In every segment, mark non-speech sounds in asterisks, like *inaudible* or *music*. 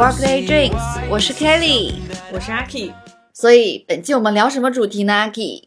Workday Drinks，我是 Kelly，我是 Aki。所以本期我们聊什么主题呢？？Aki，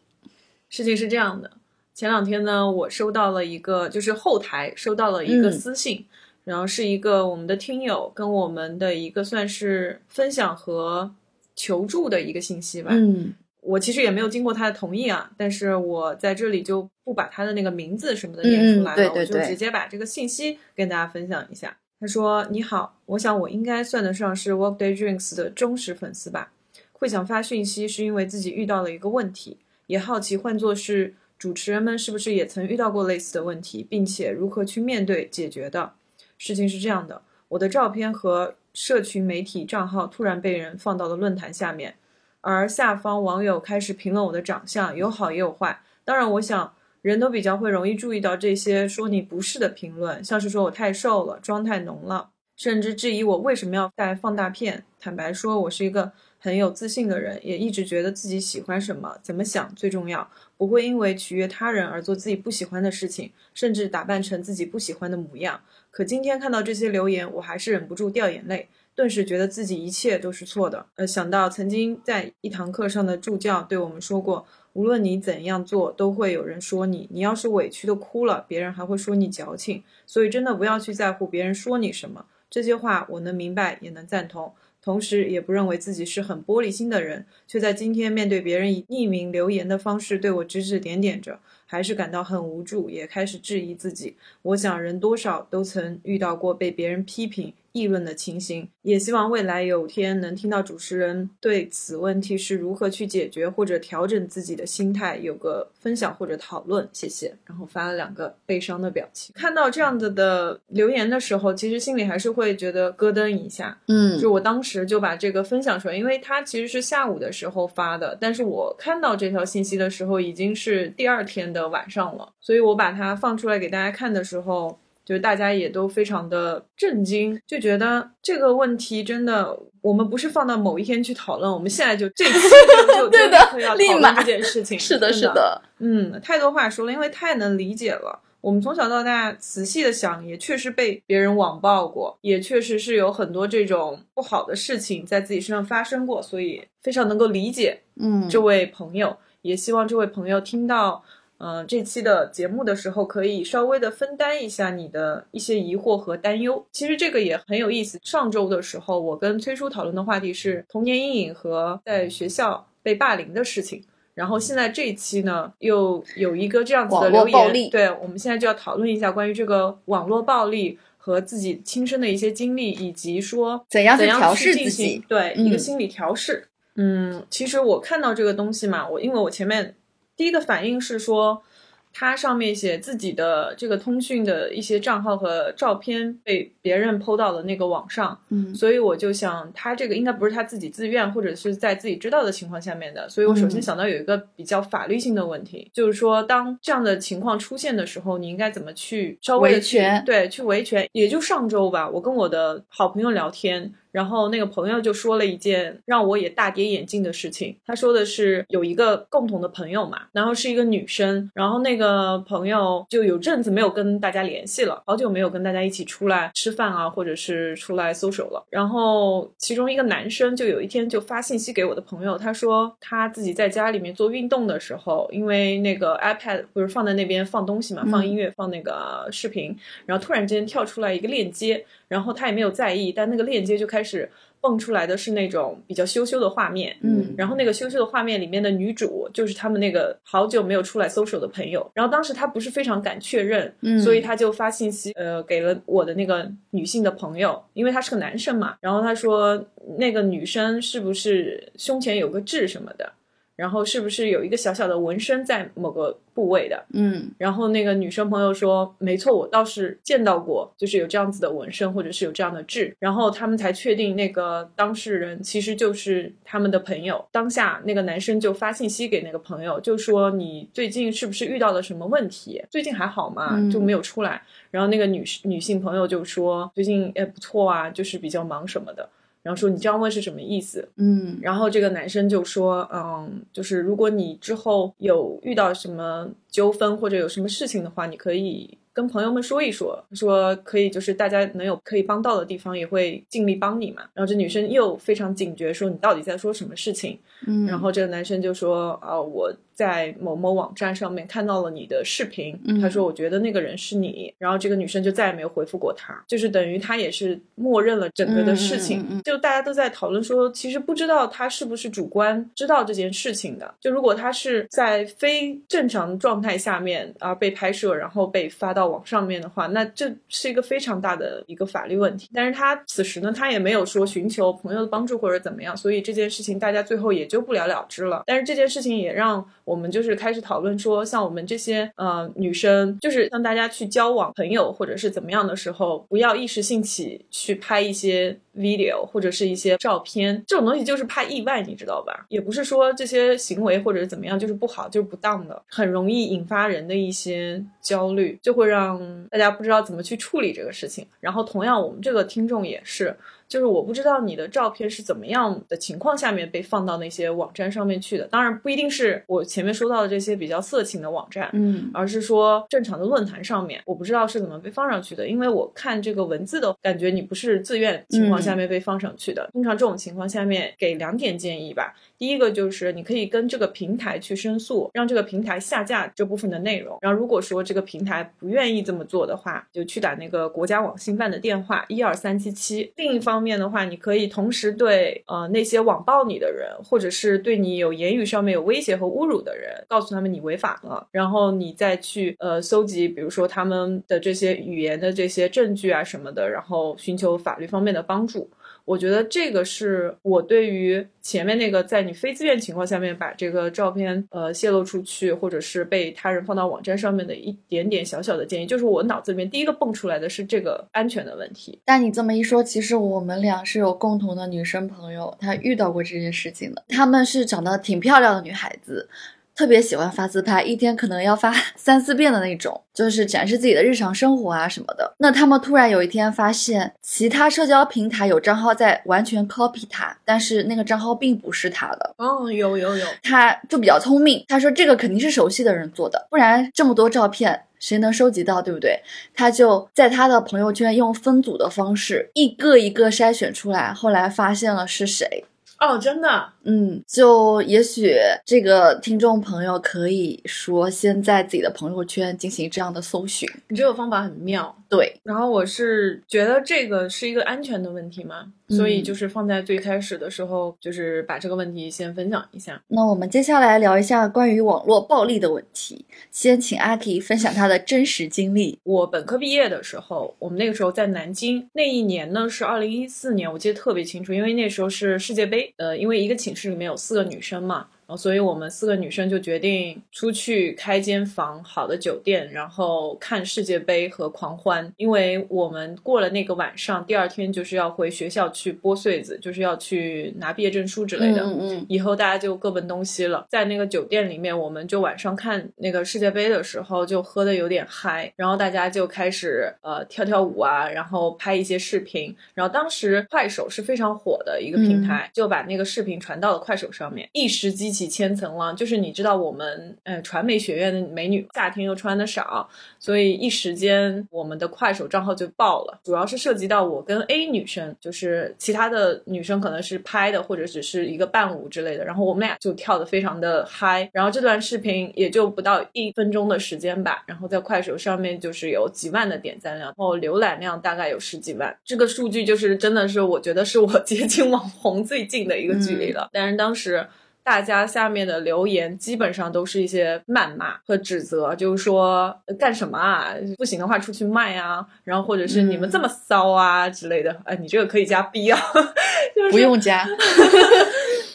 事情是这样的，前两天呢，我收到了一个，就是后台收到了一个私信，然后是一个我们的听友跟我们的一个算是分享和求助的一个信息吧。嗯，我其实也没有经过他的同意啊，但是我在这里就不把他的那个名字什么的念出来了，嗯对对对我就直接把这个信息跟大家分享一下。他说：“你好，我想我应该算得上是 Workday Drinks 的忠实粉丝吧。会想发讯息是因为自己遇到了一个问题，也好奇换作是主持人们是不是也曾遇到过类似的问题，并且如何去面对解决的。事情是这样的，我的照片和社群媒体账号突然被人放到了论坛下面，而下方网友开始评论我的长相，有好也有坏。当然，我想人都比较会容易注意到这些说你不是的评论，像是说我太瘦了，妆太浓了，甚至质疑我为什么要戴放大片。坦白说，我是一个很有自信的人，也一直觉得自己喜欢什么、怎么想最重要，不会因为取悦他人而做自己不喜欢的事情，甚至打扮成自己不喜欢的模样。可今天看到这些留言，我还是忍不住掉眼泪。顿时觉得自己一切都是错的。呃，想到曾经在一堂课上的助教对我们说过，无论你怎样做，都会有人说你。你要是委屈的哭了，别人还会说你矫情。所以真的不要去在乎别人说你什么。这些话我能明白，也能赞同。同时，也不认为自己是很玻璃心的人，却在今天面对别人以匿名留言的方式对我指指点点着，还是感到很无助，也开始质疑自己。我想，人多少都曾遇到过被别人批评。议论的情形，也希望未来有天能听到主持人对此问题是如何去解决或者调整自己的心态有个分享或者讨论，谢谢。然后发了两个悲伤的表情。看到这样子的留言的时候，其实心里还是会觉得咯噔一下。嗯，就我当时就把这个分享出来，因为他其实是下午的时候发的，但是我看到这条信息的时候已经是第二天的晚上了，所以我把它放出来给大家看的时候。就是大家也都非常的震惊，就觉得这个问题真的，我们不是放到某一天去讨论，我们现在就这期就 *laughs* 就立刻要讨论这件事情。是的，是的，嗯，太多话说了，因为太能理解了。我们从小到大仔细的想，也确实被别人网暴过，也确实是有很多这种不好的事情在自己身上发生过，所以非常能够理解。嗯，这位朋友也希望这位朋友听到。嗯，这期的节目的时候，可以稍微的分担一下你的一些疑惑和担忧。其实这个也很有意思。上周的时候，我跟崔叔讨论的话题是童年阴影和在学校被霸凌的事情。然后现在这一期呢，又有一个这样子的留言。对，我们现在就要讨论一下关于这个网络暴力和自己亲身的一些经历，以及说怎样怎样调试自己，对一个心理调试。嗯，其实我看到这个东西嘛，我因为我前面。第一个反应是说，他上面写自己的这个通讯的一些账号和照片被别人 PO 到了那个网上，嗯，所以我就想，他这个应该不是他自己自愿或者是在自己知道的情况下面的，所以我首先想到有一个比较法律性的问题，就是说，当这样的情况出现的时候，你应该怎么去稍微维权？对，去维权。也就上周吧，我跟我的好朋友聊天。然后那个朋友就说了一件让我也大跌眼镜的事情。他说的是有一个共同的朋友嘛，然后是一个女生，然后那个朋友就有阵子没有跟大家联系了，好久没有跟大家一起出来吃饭啊，或者是出来 social 了。然后其中一个男生就有一天就发信息给我的朋友，他说他自己在家里面做运动的时候，因为那个 iPad 不是放在那边放东西嘛，放音乐，放那个视频，然后突然之间跳出来一个链接。然后他也没有在意，但那个链接就开始蹦出来的是那种比较羞羞的画面，嗯，然后那个羞羞的画面里面的女主就是他们那个好久没有出来搜索的朋友，然后当时他不是非常敢确认，嗯，所以他就发信息，呃，给了我的那个女性的朋友，因为他是个男生嘛，然后他说那个女生是不是胸前有个痣什么的。然后是不是有一个小小的纹身在某个部位的？嗯，然后那个女生朋友说，没错，我倒是见到过，就是有这样子的纹身，或者是有这样的痣。然后他们才确定那个当事人其实就是他们的朋友。当下那个男生就发信息给那个朋友，就说你最近是不是遇到了什么问题？最近还好吗？就没有出来。然后那个女女性朋友就说，最近也不错啊，就是比较忙什么的。然后说你这样问是什么意思？嗯，然后这个男生就说，嗯，就是如果你之后有遇到什么纠纷或者有什么事情的话，你可以跟朋友们说一说，说可以就是大家能有可以帮到的地方，也会尽力帮你嘛。然后这女生又非常警觉，说你到底在说什么事情？嗯，然后这个男生就说啊，我在某某网站上面看到了你的视频，嗯。他说我觉得那个人是你，然后这个女生就再也没有回复过他，就是等于他也是默认了整个的事情，就大家都在讨论说，其实不知道他是不是主观知道这件事情的，就如果他是在非正常状态下面啊被拍摄，然后被发到网上面的话，那这是一个非常大的一个法律问题。但是他此时呢，他也没有说寻求朋友的帮助或者怎么样，所以这件事情大家最后也就不了了之了。但是这件事情也让我们就是开始讨论说，像我们这些呃女生，就是让大家去交往朋友或者是怎么样的时候，不要一时兴起去拍一些 video 或者是一些照片，这种东西就是怕意外，你知道吧？也不是说这些行为或者是怎么样就是不好，就是不当的，很容易引发人的一些焦虑，就会让大家不知道怎么去处理这个事情。然后同样，我们这个听众也是。就是我不知道你的照片是怎么样的情况下面被放到那些网站上面去的，当然不一定是我前面说到的这些比较色情的网站，嗯而是说正常的论坛上面，我不知道是怎么被放上去的，因为我看这个文字的感觉，你不是自愿情况下面被放上去的。通常这种情况下面给两点建议吧，第一个就是你可以跟这个平台去申诉，让这个平台下架这部分的内容。然后如果说这个平台不愿意这么做的话，就去打那个国家网信办的电话一二三七七。另一方面的话，你可以同时对呃那些网暴你的人，或者是对你有言语上面有威胁和侮辱的人，告诉他们你违法了，然后你再去呃搜集，比如说他们的这些语言的这些证据啊什么的，然后寻求法律方面的帮助。我觉得这个是我对于前面那个在你非自愿情况下面把这个照片呃泄露出去，或者是被他人放到网站上面的一点点小小的建议，就是我脑子里面第一个蹦出来的是这个安全的问题。但你这么一说，其实我们俩是有共同的女生朋友，她遇到过这件事情的。她们是长得挺漂亮的女孩子，特别喜欢发自拍，一天可能要发 *laughs* 三四遍的那种，就是展示自己的日常生活啊什么的。那他们突然有一天发现，其他社交平台有账号在完全 copy 他，但是那个账号并不是他的。哦，有有有，他就比较聪明，他说这个肯定是熟悉的人做的，不然这么多照片谁能收集到，对不对？他就在他的朋友圈用分组的方式，一个一个筛选出来，后来发现了是谁。哦，真的，嗯，就也许这个听众朋友可以说先在自己的朋友圈进行这样的搜寻。你这个方法很妙。对，然后我是觉得这个是一个安全的问题嘛，所以就是放在最开始的时候，就是把这个问题先分享一下。那我们接下来聊一下关于网络暴力的问题。先请阿 K 分享他的真实经历。我本科毕业的时候，我们那个时候在南京，那一年呢是二零一四年，我记得特别清楚，因为那时候是世界杯，呃，因为一个寝室里面有四个女生嘛。然后，所以我们四个女生就决定出去开间房，好的酒店，然后看世界杯和狂欢。因为我们过了那个晚上，第二天就是要回学校去剥穗子，就是要去拿毕业证书之类的。嗯嗯以后大家就各奔东西了。在那个酒店里面，我们就晚上看那个世界杯的时候，就喝的有点嗨，然后大家就开始呃跳跳舞啊，然后拍一些视频。然后当时快手是非常火的一个平台，就把那个视频传到了快手上面，一时激起千层浪。就是你知道我们呃传媒学院的美女夏天又穿的少，所以一时间我们的快手账号就爆了。主要是涉及到我跟 A 女生，就是其他的女生可能是拍的或者只是一个伴舞之类的，然后我们俩就跳的非常的嗨。然后这段视频也就不到一分钟的时间吧，然后在快手上面就是有几万的点赞量，然后浏览量大概有十几万。这个数据就是真的是我觉得是我 *laughs* 接近网红最近的一个距离了。但是当时。大家下面的留言基本上都是一些谩骂和指责，就是说呃干什么啊，不行的话出去卖啊，然后或者是你们这么骚啊、之类的。哎，你这个可以加 B 啊，*laughs* 就是不用加。*laughs*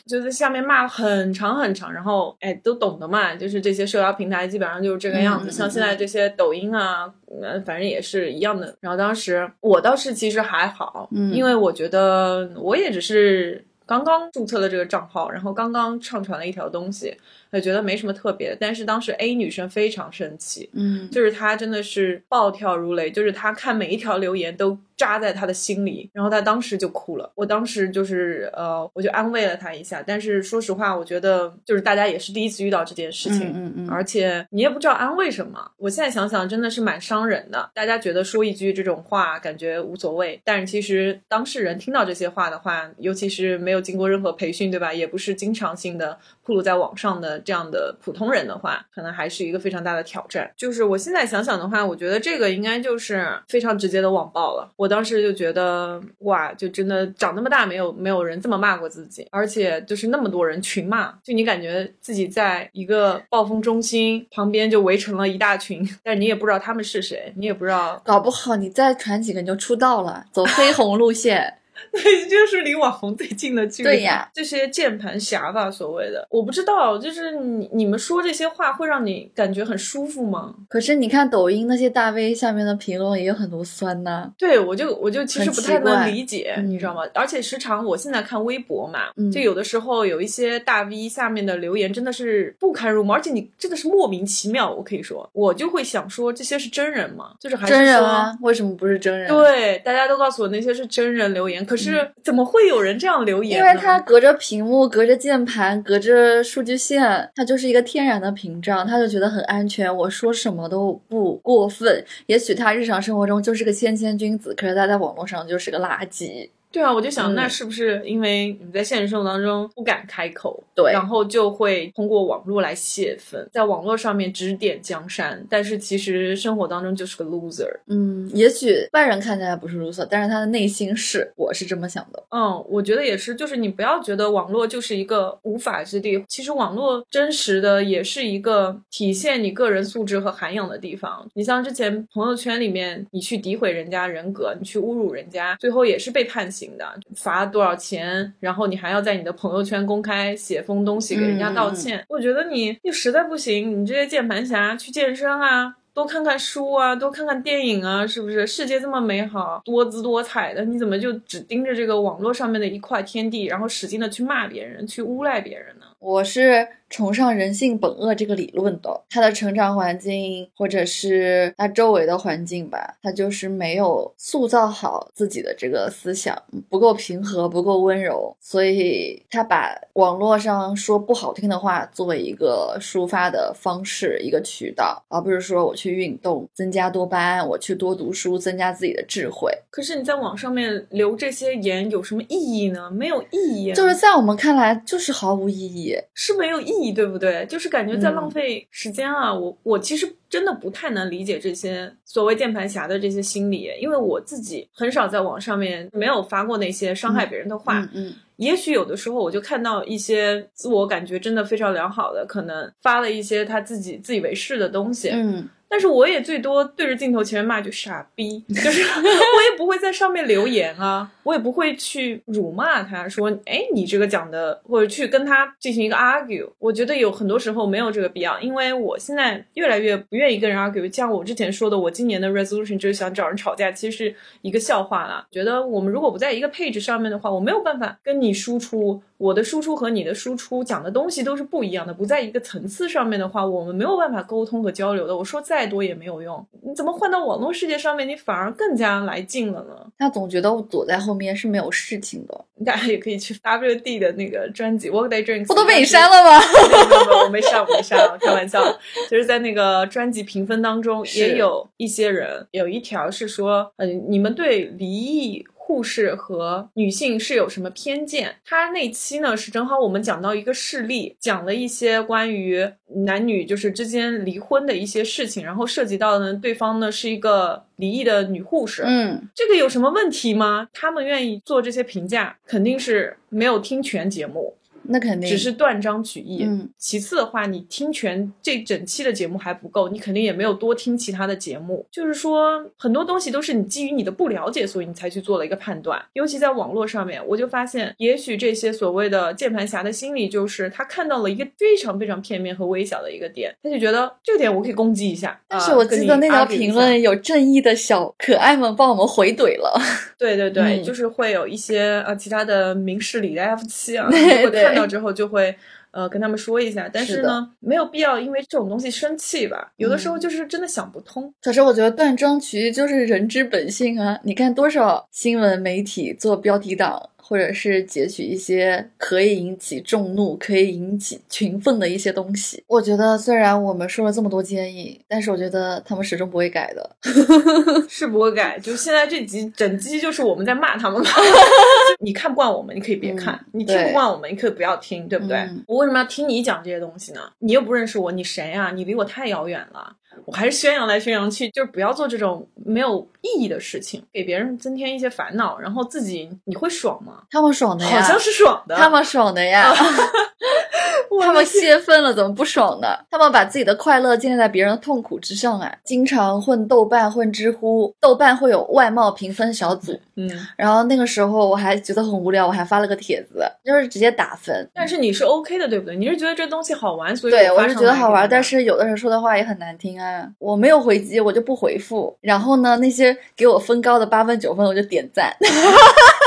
就是下面骂很长很长，然后哎都懂得嘛，就是这些社交平台基本上就是这个样子，像现在这些抖音啊，呃反正也是一样的。然后当时我倒是其实还好，嗯因为我觉得我也只是刚刚注册的这个账号，然后刚刚上传了一条东西，也觉得没什么特别的。但是当时 A 女生非常生气，嗯，就是她真的是暴跳如雷，就是她看每一条留言都扎在她的心里，然后她当时就哭了。我当时就是呃，我就安慰了她一下。但是说实话，我觉得就是大家也是第一次遇到这件事情，嗯嗯嗯而且你也不知道安慰什么。我现在想想，真的是蛮伤人的。大家觉得说一句这种话感觉无所谓，但是其实当事人听到这些话的话，尤其是没有经过任何培训，对吧？也不是经常性的暴露在网上的这样的普通人的话，可能还是一个非常大的挑战。就是我现在想想的话，我觉得这个应该就是非常直接的网暴了。我当时就觉得，哇，就真的长那么大没有没有人这么骂过自己，而且就是那么多人群骂，就你感觉自己在一个暴风中心旁边就围成了一大群，*laughs* 但是你也不知道他们是谁，你也不知道，搞不好你再传几个你就出道了，走黑红路线。*laughs* 对，就是离网红最近的距离。对呀，这些键盘侠吧，所谓的，我不知道，就是你你们说这些话会让你感觉很舒服吗？可是你看抖音那些大 V 下面的评论也有很多酸呐、对，我就我就其实不太能理解，嗯你知道吗？而且时常我现在看微博嘛，嗯就有的时候有一些大 V 下面的留言真的是不堪入目，而且你真的是莫名其妙。我可以说，我就会想说，这些是真人吗？就是还是真人说啊，为什么不是真人？，对，大家都告诉我那些是真人留言，可是怎么会有人这样留言因？为它隔着屏幕、隔着键盘、隔着数据线，它就是一个天然的屏障，他就觉得很安全，我说什么都不过分。也许他日常生活中就是个谦谦君子，可是他在网络上就是个垃圾。对啊，我就想，嗯那是不是因为你在现实生活当中不敢开口，对然后就会通过网络来泄愤，在网络上面指点江山，但是其实生活当中就是个 loser。嗯，也许外人看起来不是 loser，，但是他的内心是，我是这么想的。嗯，我觉得也是，就是你不要觉得网络就是一个无法之地，其实网络真实的也是一个体现你个人素质和涵养的地方。你像之前朋友圈里面，你去诋毁人家人格，你去侮辱人家，最后也是被判刑的，罚多少钱，然后你还要在你的朋友圈公开写封东西给人家道歉。我觉得你你实在不行，你这些键盘侠去健身啊。多看看书啊，多看看电影啊，是不是？世界这么美好，多姿多彩的，你怎么就只盯着这个网络上面的一块天地，然后使劲的去骂别人，去诬赖别人呢？我是崇尚人性本恶这个理论的。他的成长环境或者是他周围的环境吧，他就是没有塑造好自己的这个思想，不够平和，不够温柔，所以他把网络上说不好听的话作为一个抒发的方式，一个渠道，而不是说我去运动增加多巴胺，我去多读书增加自己的智慧。可是你在网上面留这些言有什么意义呢？没有意义啊，就是在我们看来就是毫无意义。是没有意义，对不对？就是感觉在嗯浪费时间啊！我我其实真的不太能理解这些所谓键盘侠的这些心理，因为我自己很少在网上面没有发过那些伤害别人的话。嗯嗯。也许有的时候我就看到一些自我感觉真的非常良好的，可能发了一些他自己自以为是的东西，嗯，但是我也最多对着镜头前面骂句傻逼，*laughs* 就是我也不会在上面留言啊，我也不会去辱骂他说，哎，你这个讲的，或者去跟他进行一个 argue。我觉得有很多时候没有这个必要，因为我现在越来越不愿意跟人 argue。像我之前说的，我今年的 resolution 就是想找人吵架，其实是一个笑话了。觉得我们如果不在一个配置上面的话，我没有办法跟你输出。我的输出和你的输出讲的东西都是不一样的，不在一个层次上面的话，我们没有办法沟通和交流的。我说在再多也没有用。你怎么换到网络世界上面，你反而更加来劲了呢？他总觉得我躲在后面是没有事情的。大家也可以去 WD 的那个专辑《Workday Drinks》，不都被你删了吗？*laughs* 没有没有没有，我没删，我没删，开玩笑。就是在那个专辑评分当中，也有一些人有一条是说，呃，你们对离异。护士和女性是有什么偏见？他那期呢是正好我们讲到一个事例，讲了一些关于男女就是之间离婚的一些事情，然后涉及到呢对方呢是一个离异的女护士，嗯，这个有什么问题吗？他们愿意做这些评价，肯定是没有听全节目。那肯定只是断章取义。嗯，其次的话，你听全这整期的节目还不够，你肯定也没有多听其他的节目。就是说，很多东西都是你基于你的不了解，所以你才去做了一个判断。尤其在网络上面，我就发现，也许这些所谓的键盘侠的心理，就是他看到了一个非常非常片面和微小的一个点，他就觉得这个点我可以攻击一下。但是我记得那条评论有正义的小可爱们帮我们回怼了。对对对，嗯就是会有一些呃其他的明事理的 F 七啊，*laughs* 对如果对看到之后就会呃跟他们说一下。但是呢，没有必要因为这种东西生气吧。有的时候就是真的想不通。可是我觉得断章取义就是人之本性啊！你看多少新闻媒体做标题党，或者是截取一些可以引起众怒、可以引起群愤的一些东西。我觉得虽然我们说了这么多建议，但是我觉得他们始终不会改的。*laughs* 是不会改，就现在这集整集就是我们在骂他们嘛。*laughs* 你看不惯我们，你可以别看；嗯你听不惯我们，你可以不要听，对不对？嗯我为什么要听你讲这些东西呢？你又不认识我，你谁啊？你离我太遥远了。我还是宣扬来宣扬去，就是不要做这种没有意义的事情，给别人增添一些烦恼，然后自己你会爽吗？他们爽的呀，好像是爽的。他们爽的呀。*laughs* *laughs* *laughs* 他们泄愤了，怎么不爽呢？他们把自己的快乐建立在别人的痛苦之上啊！经常混豆瓣、混知乎，豆瓣会有外貌评分小组，嗯，然后那个时候我还觉得很无聊，我还发了个帖子，就是直接打分。但是你是 OK 的，对不对？你是觉得这东西好玩，所以对，我是觉得好玩，但是有的人说的话也很难听啊。我没有回击，我就不回复。然后呢，那些给我分高的八分九分，我就点赞。*laughs*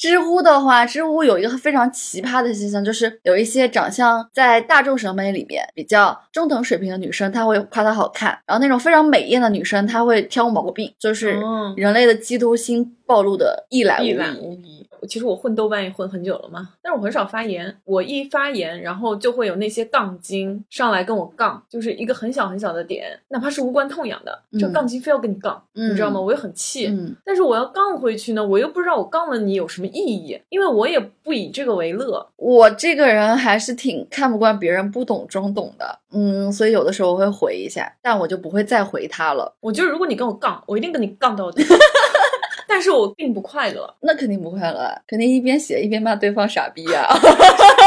知乎的话，知乎有一个非常奇葩的现象，就是有一些长相在大众审美里面比较中等水平的女生，她会夸她好看；然后那种非常美艳的女生，她会挑毛病，就是哦人类的嫉妒心暴露的一览无一览遗。无遗。其实我混豆瓣也混很久了嘛，但是我很少发言。我一发言，然后就会有那些杠精上来跟我杠，就是一个很小很小的点，哪怕是无关痛痒的，这杠精非要跟你杠，嗯你知道吗？我又很气。嗯，但是我要杠回去呢，我又不知道我杠了你有什么意义，因为我也不以这个为乐。我这个人还是挺看不惯别人不懂装懂的，嗯，所以有的时候我会回一下，但我就不会再回他了。我觉得如果你跟我杠，我一定跟你杠到底。*laughs* 但是我并不快乐，那肯定不快乐啊，肯定一边写一边骂对方傻逼呀、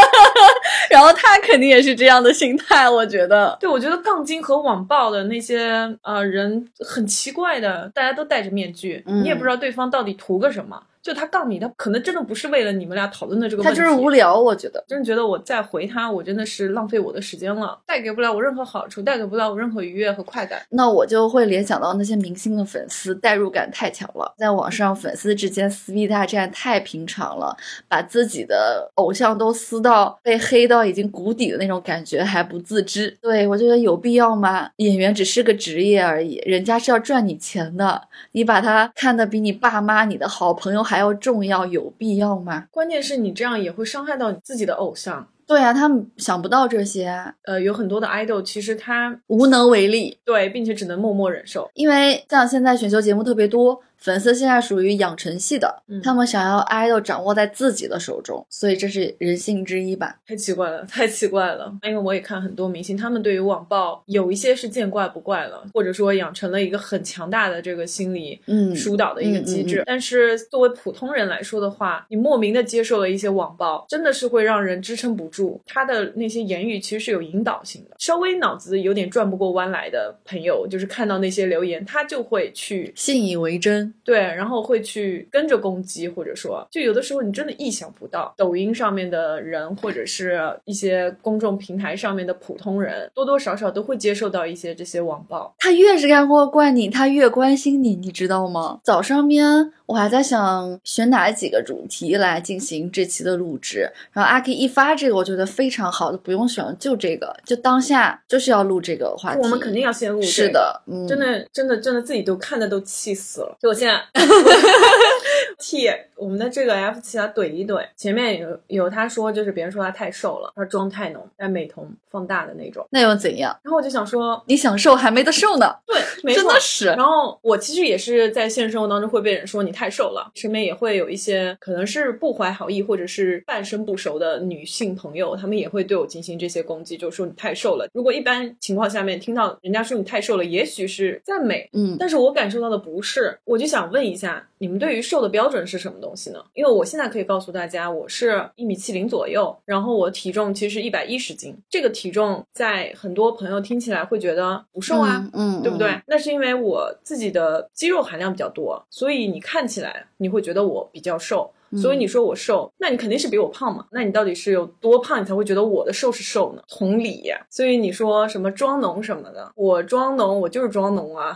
*laughs* 然后他肯定也是这样的心态，我觉得。对我觉得杠精和网暴的那些呃人很奇怪的，大家都戴着面具，嗯你也不知道对方到底图个什么。就他杠你，他可能真的不是为了你们俩讨论的这个问题，他就是无聊，我觉得。真的觉得我再回他，我真的是浪费我的时间了，带给不了我任何好处，带给不了我任何愉悦和快感。那我就会联想到那些明星的粉丝，代入感太强了。在网上，粉丝之间撕逼大战太平常了，把自己的偶像都撕到被黑到已经谷底的那种感觉还不自知。对我觉得有必要吗？演员只是个职业而已，人家是要赚你钱的，你把他看得比你爸妈、你的好朋友还要重要，有必要吗？关键是你这样也会伤害到你自己的偶像。对啊，他们想不到这些啊，呃，有很多的 idol 其实他无能为力。对，并且只能默默忍受。因为像现在选秀节目特别多，粉丝现在属于养成系的，嗯他们想要 idol 掌握在自己的手中，所以这是人性之一吧。太奇怪了，太奇怪了！因为我也看很多明星，他们对于网暴有一些是见怪不怪了，或者说养成了一个很强大的这个心理嗯疏导的一个机制。嗯嗯嗯但是作为普通人来说的话，你莫名的接受了一些网暴，真的是会让人支撑不住。他的那些言语其实是有引导性的，稍微脑子有点转不过弯来的朋友，就是看到那些留言，他就会去信以为真。对，然后会去跟着攻击，或者说，就有的时候你真的意想不到，抖音上面的人，或者是一些公众平台上面的普通人，多多少少都会接受到一些这些网暴。他越是干过怪你，他越关心你，你知道吗？早上面我还在想选哪几个主题来进行这期的录制，然后阿 K 一发这个，我觉得非常好，不用选，就这个，就当下就是要录这个话题。我们肯定要先录、这个，是的，嗯，真的，真的，真的，自己都看的都气死了。就我现在 *laughs* *laughs* 替我们的这个 F 七啊怼一怼，前面有有他说，就是别人说他太瘦了，他妆太浓，戴美瞳放大的那种。那又怎样？然后我就想说，你想瘦还没得瘦呢，对，*laughs* 没错真的是。然后我其实也是在现实生活当中会被人说你太瘦了，身边也会有一些可能是不怀好意或者是半生不熟的女性朋友，她们也会对我进行这些攻击，就说你太瘦了。如果一般情况下面听到人家说你太瘦了，也许是赞美，嗯，但是我感受到的不是，我就想问一下，你们对于瘦的标准是什么东西呢？因为我现在可以告诉大家，我是一米七零左右，然后我体重其实一百一十斤，这个体重在很多朋友听起来会觉得不瘦啊，嗯，嗯对不对？？那是因为我自己的肌肉含量比较多，所以你看起来你会觉得我比较瘦。嗯所以你说我瘦，那你肯定是比我胖嘛？那你到底是有多胖，你才会觉得我的瘦是瘦呢？同理呀，所以你说什么装浓什么的，我装浓，我就是装浓啊。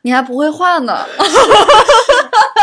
你还不会画呢，*laughs*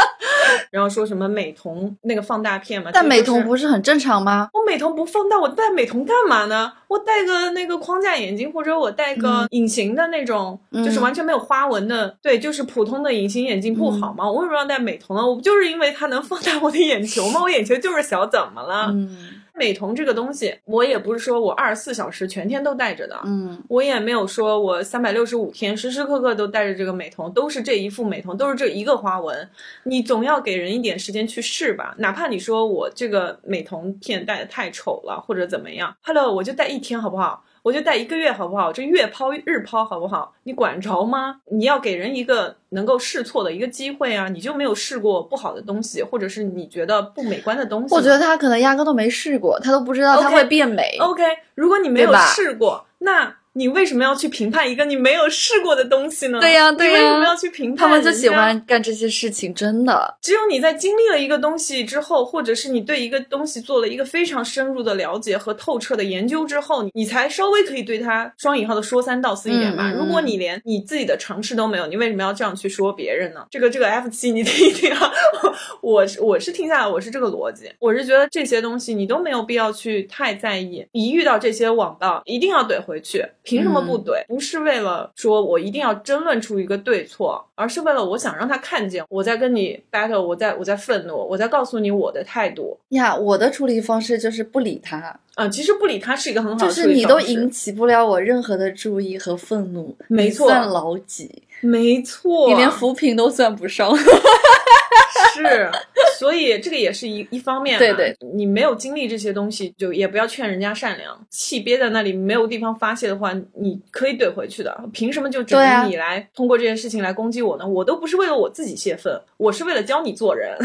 然后说什么美瞳那个放大片嘛，但美瞳。不是很正常吗？我美瞳不放大，我戴美瞳干嘛呢？我戴个那个框架眼镜，或者我戴个嗯隐形的那种，嗯就是完全没有花纹的，对，就是普通的隐形眼镜不好吗？我为什么要戴美瞳呢？我不就是因为它能放大我的眼球吗？我眼球就是小，怎么了？嗯美瞳这个东西，我也不是说我二十四小时全天都戴着的，嗯我也没有说我三百六十五天时时刻刻都戴着这个美瞳，都是这一副美瞳，都是这一个花纹。你总要给人一点时间去试吧，哪怕你说我这个美瞳片戴的太丑了，或者怎么样，Hello，我就戴一天好不好？我就戴一个月好不好？这月抛日抛好不好？你管着吗？你要给人一个能够试错的一个机会啊！你就没有试过不好的东西，或者是你觉得不美观的东西？我觉得他可能压根都没试过，他都不知道他会变美。OK，如果你没有试过，那你为什么要去评判一个你没有试过的东西呢？对呀对呀你为什么要去评判？他们就喜。欢干这些事情，真的。只有你在经历了一个东西之后，或者是你对一个东西做了一个非常深入的了解和透彻的研究之后，你才稍微可以对它双引号的说三道四一点吧。如果你连你自己的尝试都没有，你为什么要这样去说别人呢？这个这个 F 七你听一听啊，我是我是听下来我是这个逻辑，我是觉得这些东西你都没有必要去太在意。一遇到这些网暴，一定要怼回去，凭什么不嗯怼？不是为了说我一定要争论出一个对错，而是为了我想让他看见我在跟你 battle，我在我在愤怒，我在告诉你我的态度。呀，我的处理方式就是不理他，啊、其实不理他是一个很好的就是你都引起不了我任何的注意和愤怒，没错算老几？没错，你连扶贫都算不上。*laughs* 是，所以这个也是一一方面嘛。对对，你没有经历这些东西，就也不要劝人家善良。气憋在那里没有地方发泄的话，你可以怼回去的。凭什么就只能你来通过这件事情来攻击我呢？我都不是为了我自己泄愤，我是为了教你做人。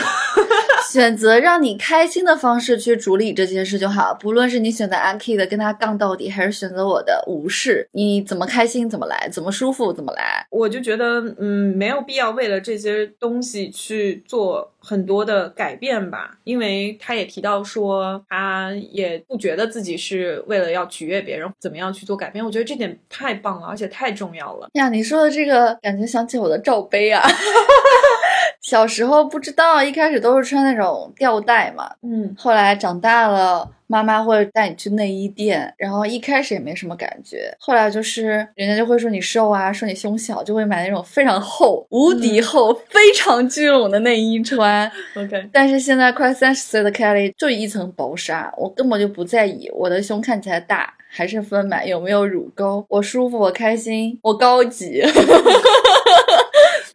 *laughs* 选择让你开心的方式去处理这件事就好，不论是你选择安 key 的跟他杠到底，还是选择我的无视，你怎么开心怎么来，怎么舒服怎么来。我就觉觉得，嗯，没有必要为了这些东西去做很多的改变吧，因为他也提到说，他也不觉得自己是为了要取悦别人，怎么样去做改变。我觉得这点太棒了，而且太重要了。呀，你说的这个感觉想起我的罩杯啊。*laughs* 小时候不知道，一开始都是穿那种吊带嘛，嗯，后来长大了，妈妈会带你去内衣店，然后一开始也没什么感觉，后来就是人家就会说你瘦啊，说你胸小，就会买那种非常厚、无敌厚、非常聚拢的内衣穿。*laughs* OK，但是现在快三十岁的 Kelly 就一层薄纱，我根本就不在意我的胸看起来大还是丰满，有没有乳沟，我舒服，我开心，我高级，*laughs*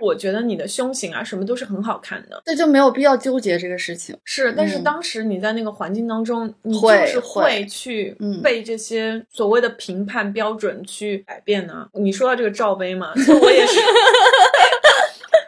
我觉得你的胸型啊，什么都是很好看的。这就没有必要纠结这个事情。是，但是嗯当时你在那个环境当中，你就是会会去嗯被这些所谓的评判标准去改变呢、你说到这个罩杯嘛，*laughs* 就我也是。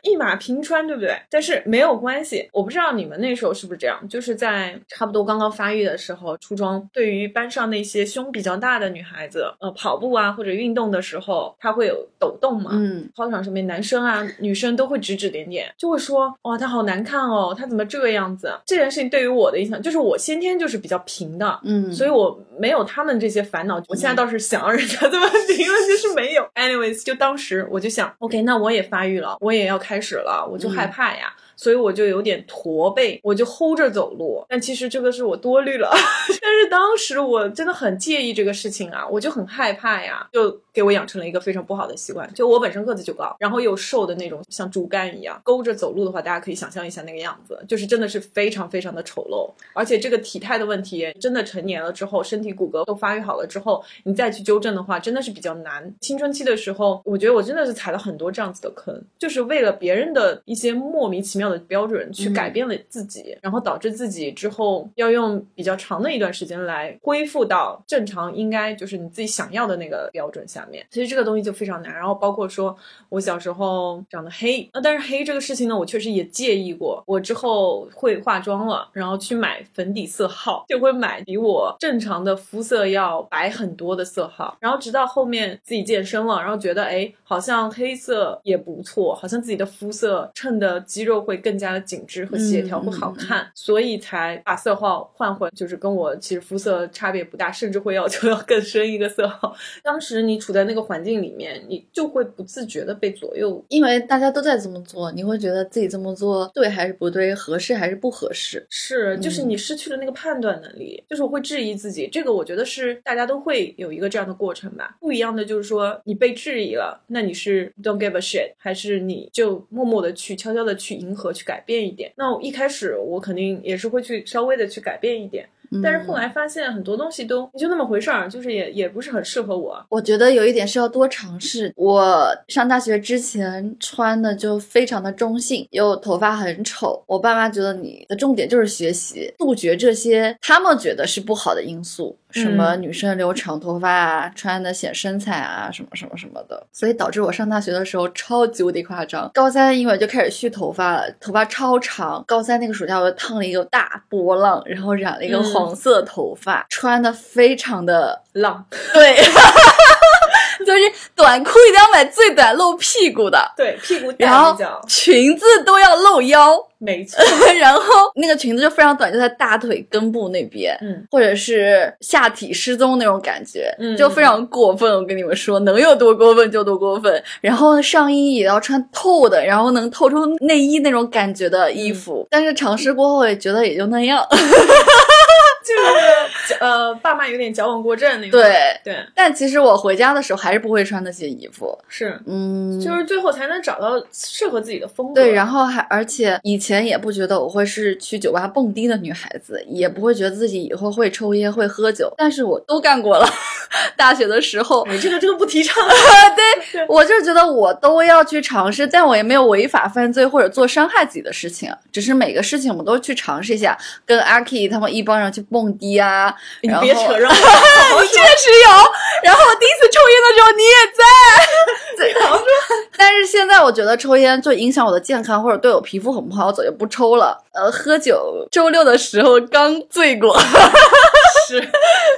一马平川，对不对？但是没有关系，我不知道你们那时候是不是这样，就是在差不多刚刚发育的时候，初中对于班上那些胸比较大的女孩子，呃，跑步啊或者运动的时候，她会有抖动嘛，嗯，操场上面男生啊、女生都会指指点点，就会说哇，她好难看哦，她怎么这个样子？这件事情对于我的影响，就是我先天就是比较平的，嗯，所以我没有他们这些烦恼。我现在倒是想让人家这么评论，*laughs* 就是没有。Anyways，就当时我就想，OK，那我也发育了，我也要开始了，我就害怕呀。所以我就有点驼背，我就 hold 着走路。但其实这个是我多虑了，*laughs* 但是当时我真的很介意这个事情啊，我就很害怕呀，就给我养成了一个非常不好的习惯。就我本身个子就高，然后又瘦的那种，像竹竿一样，勾着走路的话，大家可以想象一下那个样子，就是真的是非常非常的丑陋。而且这个体态的问题，真的成年了之后，身体骨骼都发育好了之后，你再去纠正的话，真的是比较难。青春期的时候，我觉得我真的是踩了很多这样子的坑，就是为了别人的一些莫名其妙的标准去嗯改变了自己，然后导致自己之后要用比较长的一段时间来恢复到正常应该就是你自己想要的那个标准下面。其实这个东西就非常难。然后包括说我小时候长得黑，那，但是黑这个事情呢，我确实也介意过。我之后会化妆了，然后去买粉底色号，就会买比我正常的肤色要白很多的色号。然后直到后面自己健身了，然后觉得哎，好像黑色也不错，好像自己的肤色衬的肌肉会更加的紧致和协调，嗯会好看，所以才把色号换回，就是跟我其实肤色差别不大，甚至会要求要更深一个色号。当时你处在那个环境里面，你就会不自觉的被左右。因为大家都在这么做，你会觉得自己这么做对还是不对，合适还是不合适？是，就是嗯你失去了那个判断能力，就是我会质疑自己。这个我觉得是大家都会有一个这样的过程吧。不一样的就是说，你被质疑了，那你是 don't give a shit，还是你就默默的去悄悄的去迎合，去改变一点？那我一开始我肯定也是会去稍微的去改变一点，但是后嗯来发现很多东西都就那么回事儿，就是也也不是很适合我。我觉得有一点是要多尝试。我上大学之前穿的就非常的中性，又头发很丑。我爸妈觉得你的重点就是学习，杜绝这些他们觉得是不好的因素，什么嗯女生留长头发啊，穿的显身材啊，什么什么什么的。所以导致我上大学的时候超级无敌夸张。高三因为就开始蓄头发了，头发超长。高三那个暑假我就烫了一个大波浪，然后染了一个嗯黄色头发，穿的非常的浪，*laughs* 对，*laughs* 就是短裤一定要买最短露屁股的，对，屁股带然后，裙子都要露腰，没错，*laughs* 然后那个裙子就非常短，就在大腿根部那边。嗯。或者是下体失踪那种感觉，嗯就非常过分。我跟你们说，能有多过分就多过分。然后上衣也要穿透的，然后能透出内衣那种感觉的衣服。但是尝试过后也觉得也就那样。就是 *laughs* 呃，爸妈有点矫枉过正那种。对对，但其实我回家的时候还是不会穿那些衣服。是，嗯，就是最后才能找到适合自己的风格。对，然后还而且以前也不觉得我会是去酒吧蹦迪的女孩子，也不会觉得自己以后会抽烟会喝酒，但是我都干过了。大学的时候，你，这个这个不提倡。*laughs* 对我就是觉得我都要去尝试，但我也没有违法犯罪或者做伤害自己的事情，只是每个事情我们都去尝试一下。跟阿 K 他们一帮人去蹦迪啊，你别扯让我 *laughs* 你确实有。然后我第一次抽烟的时候你也在，*laughs* 对。但是现在我觉得抽烟就影响我的健康，或者对我皮肤很不好，我早就不抽了。呃，喝酒，周六的时候刚醉过，*laughs* 是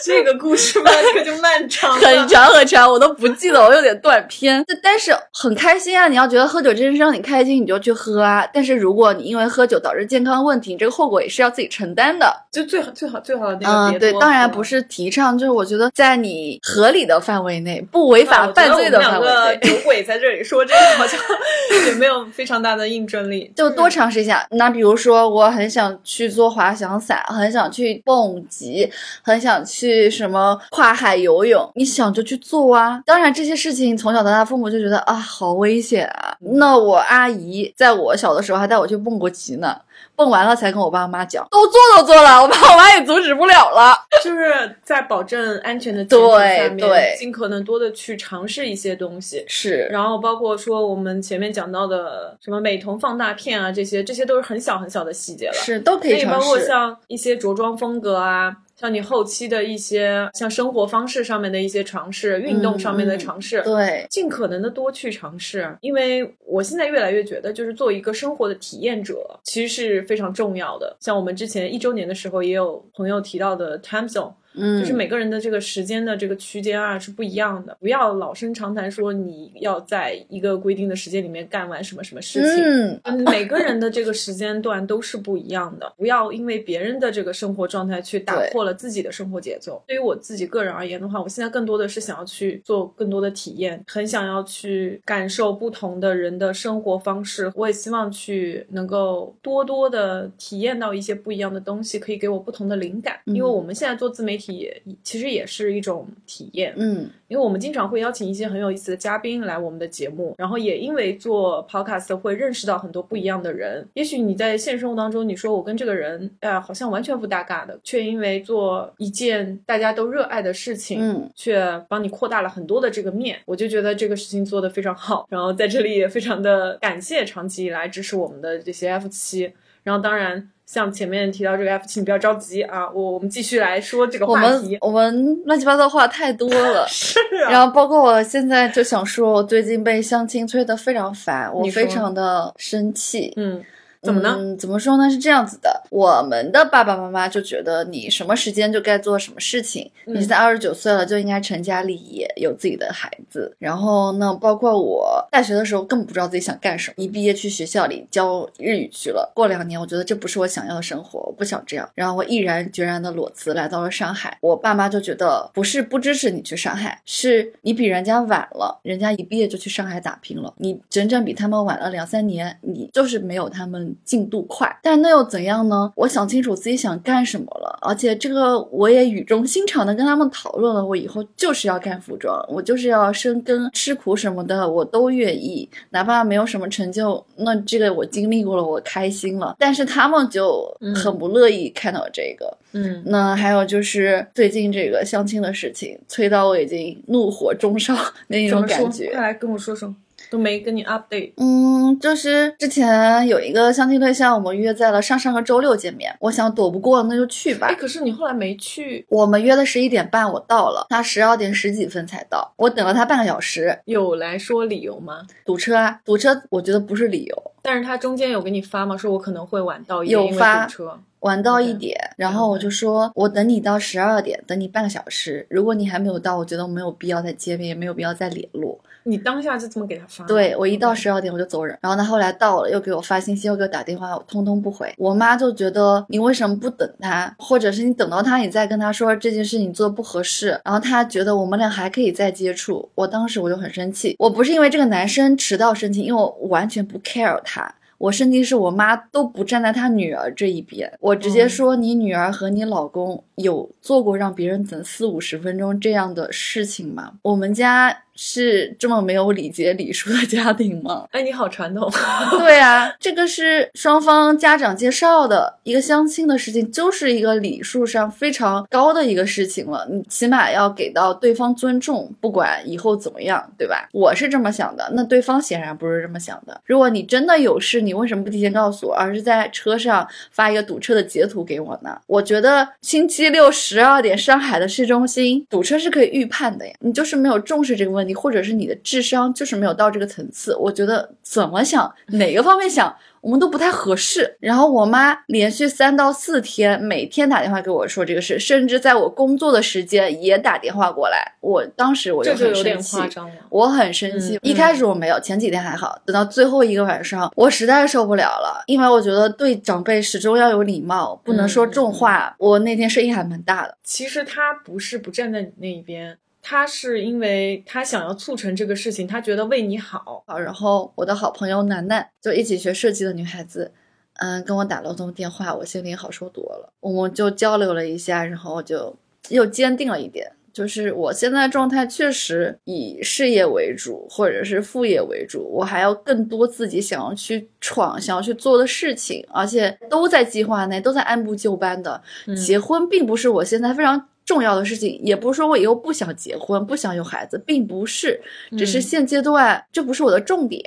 这个故事吧，可就漫长了。很长很长，我都不记得，我有点断片。但但是很开心啊！你要觉得喝酒这件事让你开心，你就去喝啊。但是如果你因为喝酒导致健康问题，你这个后果也是要自己承担的。就最好最好最好的那个嗯，当然不是提倡，就是我觉得在你合理的范围内，不违法犯罪的范围内鬼在这里说这个好像 *laughs* 也没有非常大的印证力，就多尝试一下。那比如说，我很想去做滑翔伞，很想去蹦极，很想去什么跨海游泳，你想就去做啊。当然，这些事情从小到大，父母就觉得啊，好危险啊。那我阿姨在我小的时候还带我去蹦过极呢，蹦完了才跟我爸妈讲，都做都做了，我爸我妈也阻止不了了。*laughs* 就是在保证安全的前提下面，对对尽可能多的去尝试一些东西。是，然后包括说我们前面讲到的什么美瞳放大片啊，这些这些都是很小很小的细节了。是都可以尝试。括像一些着装风格啊，像你后期的一些像生活方式上面的一些尝试，运动上面的尝试。对，尽可能的多去尝试，因为我现在越来越觉得，就是做一个生活的体验者，其实是非常重要的。像我们之前一周年的时候，也有朋友提到的 time zone，嗯，就是每个人的这个时间的这个区间啊是不一样的，不要老生常谈说你要在一个规定的时间里面干完什么什么事情。嗯，嗯，每个人的这个时间段都是不一样的，不要因为别人的这个生活状态去打破了自己的生活节奏。对于我自己个人而言的话，我现在更多的是想要去做更多的体验，很想要去感受不同的人的生活方式。我也希望去能够多多的体验到一些不一样的东西，可以给我不同的灵感。因为我们现在做自媒体也其实也是一种体验。嗯，因为我们经常会邀请一些很有意思的嘉宾来我们的节目，然后也因为做 podcast 会认识到很多不一样的人。也许你在现实生活当中，你说我跟这个人，哎、好像完全不搭嘎的，却因为做一件大家都热爱的事情，嗯，却帮你扩大了很多的这个面。我就觉得这个事情做得非常好，然后在这里也非常的感谢长期以来支持我们的这些 F 七，然后当然。像前面提到这个 F 七，你不要着急啊，我我们继续来说这个我话题。们我们乱七八糟话太多了。*laughs* 是啊，然后包括我现在就想说，我最近被相亲催得非常烦，我非常的生气。嗯，怎么呢？嗯，怎么说呢？是这样子的，我们的爸爸妈妈就觉得你什么时间就该做什么事情，嗯你现在二十九岁了就应该成家立业，有自己的孩子。然后呢，包括我大学的时候根本不知道自己想干什么，一毕业去学校里教日语去了。过两年，我觉得这不是我想要的生活，我不想这样。然后我毅然决然的裸辞来到了上海。我爸妈就觉得不是不支持你去上海，是你比人家晚了，人家一毕业就去上海打拼了，你整整比他们晚了两三年，你就是没有他们进度快。但那又怎样呢？我想清楚自己想干什么了，而且这个我也语重心长的跟他们讨论了，我以后就是要干服装，我就是要深耕、吃苦什么的，我都愿意，哪怕没有什么成就，那这个我经历过了，我开心了。但是他们就很不乐意看到这个。嗯，那还有就是最近这个相亲的事情，催到我已经怒火中烧那种感觉。快来跟我说说，都没跟你 update。嗯，就是之前有一个相亲对象，我们约在了上上个周六见面。我想躲不过，那就去吧哎，。可是你后来没去，我们约的十一点半，我到了，他十二点十几分才到，我等了他半个小时。有来说理由吗？堵车啊，堵车，我觉得不是理由，但是他中间有给你发吗？说我可能会晚到一点，有发堵车。晚到一点，然后我就说，我等你到十二点，等你半个小时。如果你还没有到，我觉得我没有必要再见面，也没有必要再联络。你当下就这么给他发？对我一到十二点我就走人，然后他后来到了又给我发信息，又给我打电话，我通通不回。我妈就觉得你为什么不等他，或者是你等到他，你再跟他说这件事情做得不合适，然后他觉得我们俩还可以再接触。我当时我就很生气，我不是因为这个男生迟到生气，因为我完全不 care 他。我生气是我妈都不站在她女儿这一边，我直接嗯说你女儿和你老公有做过让别人等四五十分钟这样的事情吗？我们家是这么没有礼节礼数的家庭吗？*laughs* 哎，你好传统。*laughs* *laughs* 对啊，这个是双方家长介绍的一个相亲的事情，就是一个礼数上非常高的一个事情了。你起码要给到对方尊重，不管以后怎么样，对吧？我是这么想的，那对方显然不是这么想的。如果你真的有事，你为什么不提前告诉我，而是在车上发一个堵车的截图给我呢？我觉得星期六十二点上海的市中心堵车是可以预判的呀，你就是没有重视这个问题，或者是你的智商就是没有到这个层次。我觉得怎么想，哪个方面想。我们都不太合适。然后我妈连续三到四天，每天打电话给我说这个事，甚至在我工作的时间也打电话过来。我当时我这就有点很生气夸，张了。我很生气。嗯一开始我没有，前几天还好，等到最后一个晚上，我实在受不了了，因为我觉得对长辈始终要有礼貌，不能说重话。我那天声音还蛮大的。其实他不是不站在你那一边，他是因为他想要促成这个事情，他觉得为你好。好，然后我的好朋友楠楠，就一起学设计的女孩子，嗯，跟我打了通电话，我心里好受多了。我们就交流了一下，然后我就又坚定了一点，就是我现在状态确实以事业为主，或者是副业为主，我还要更多自己想要去闯、想要去做的事情，而且都在计划内，都在按部就班的。嗯结婚并不是我现在非常。重要的事情，也不是说我以后不想结婚、不想有孩子，并不是，只是嗯现阶段这不是我的重点。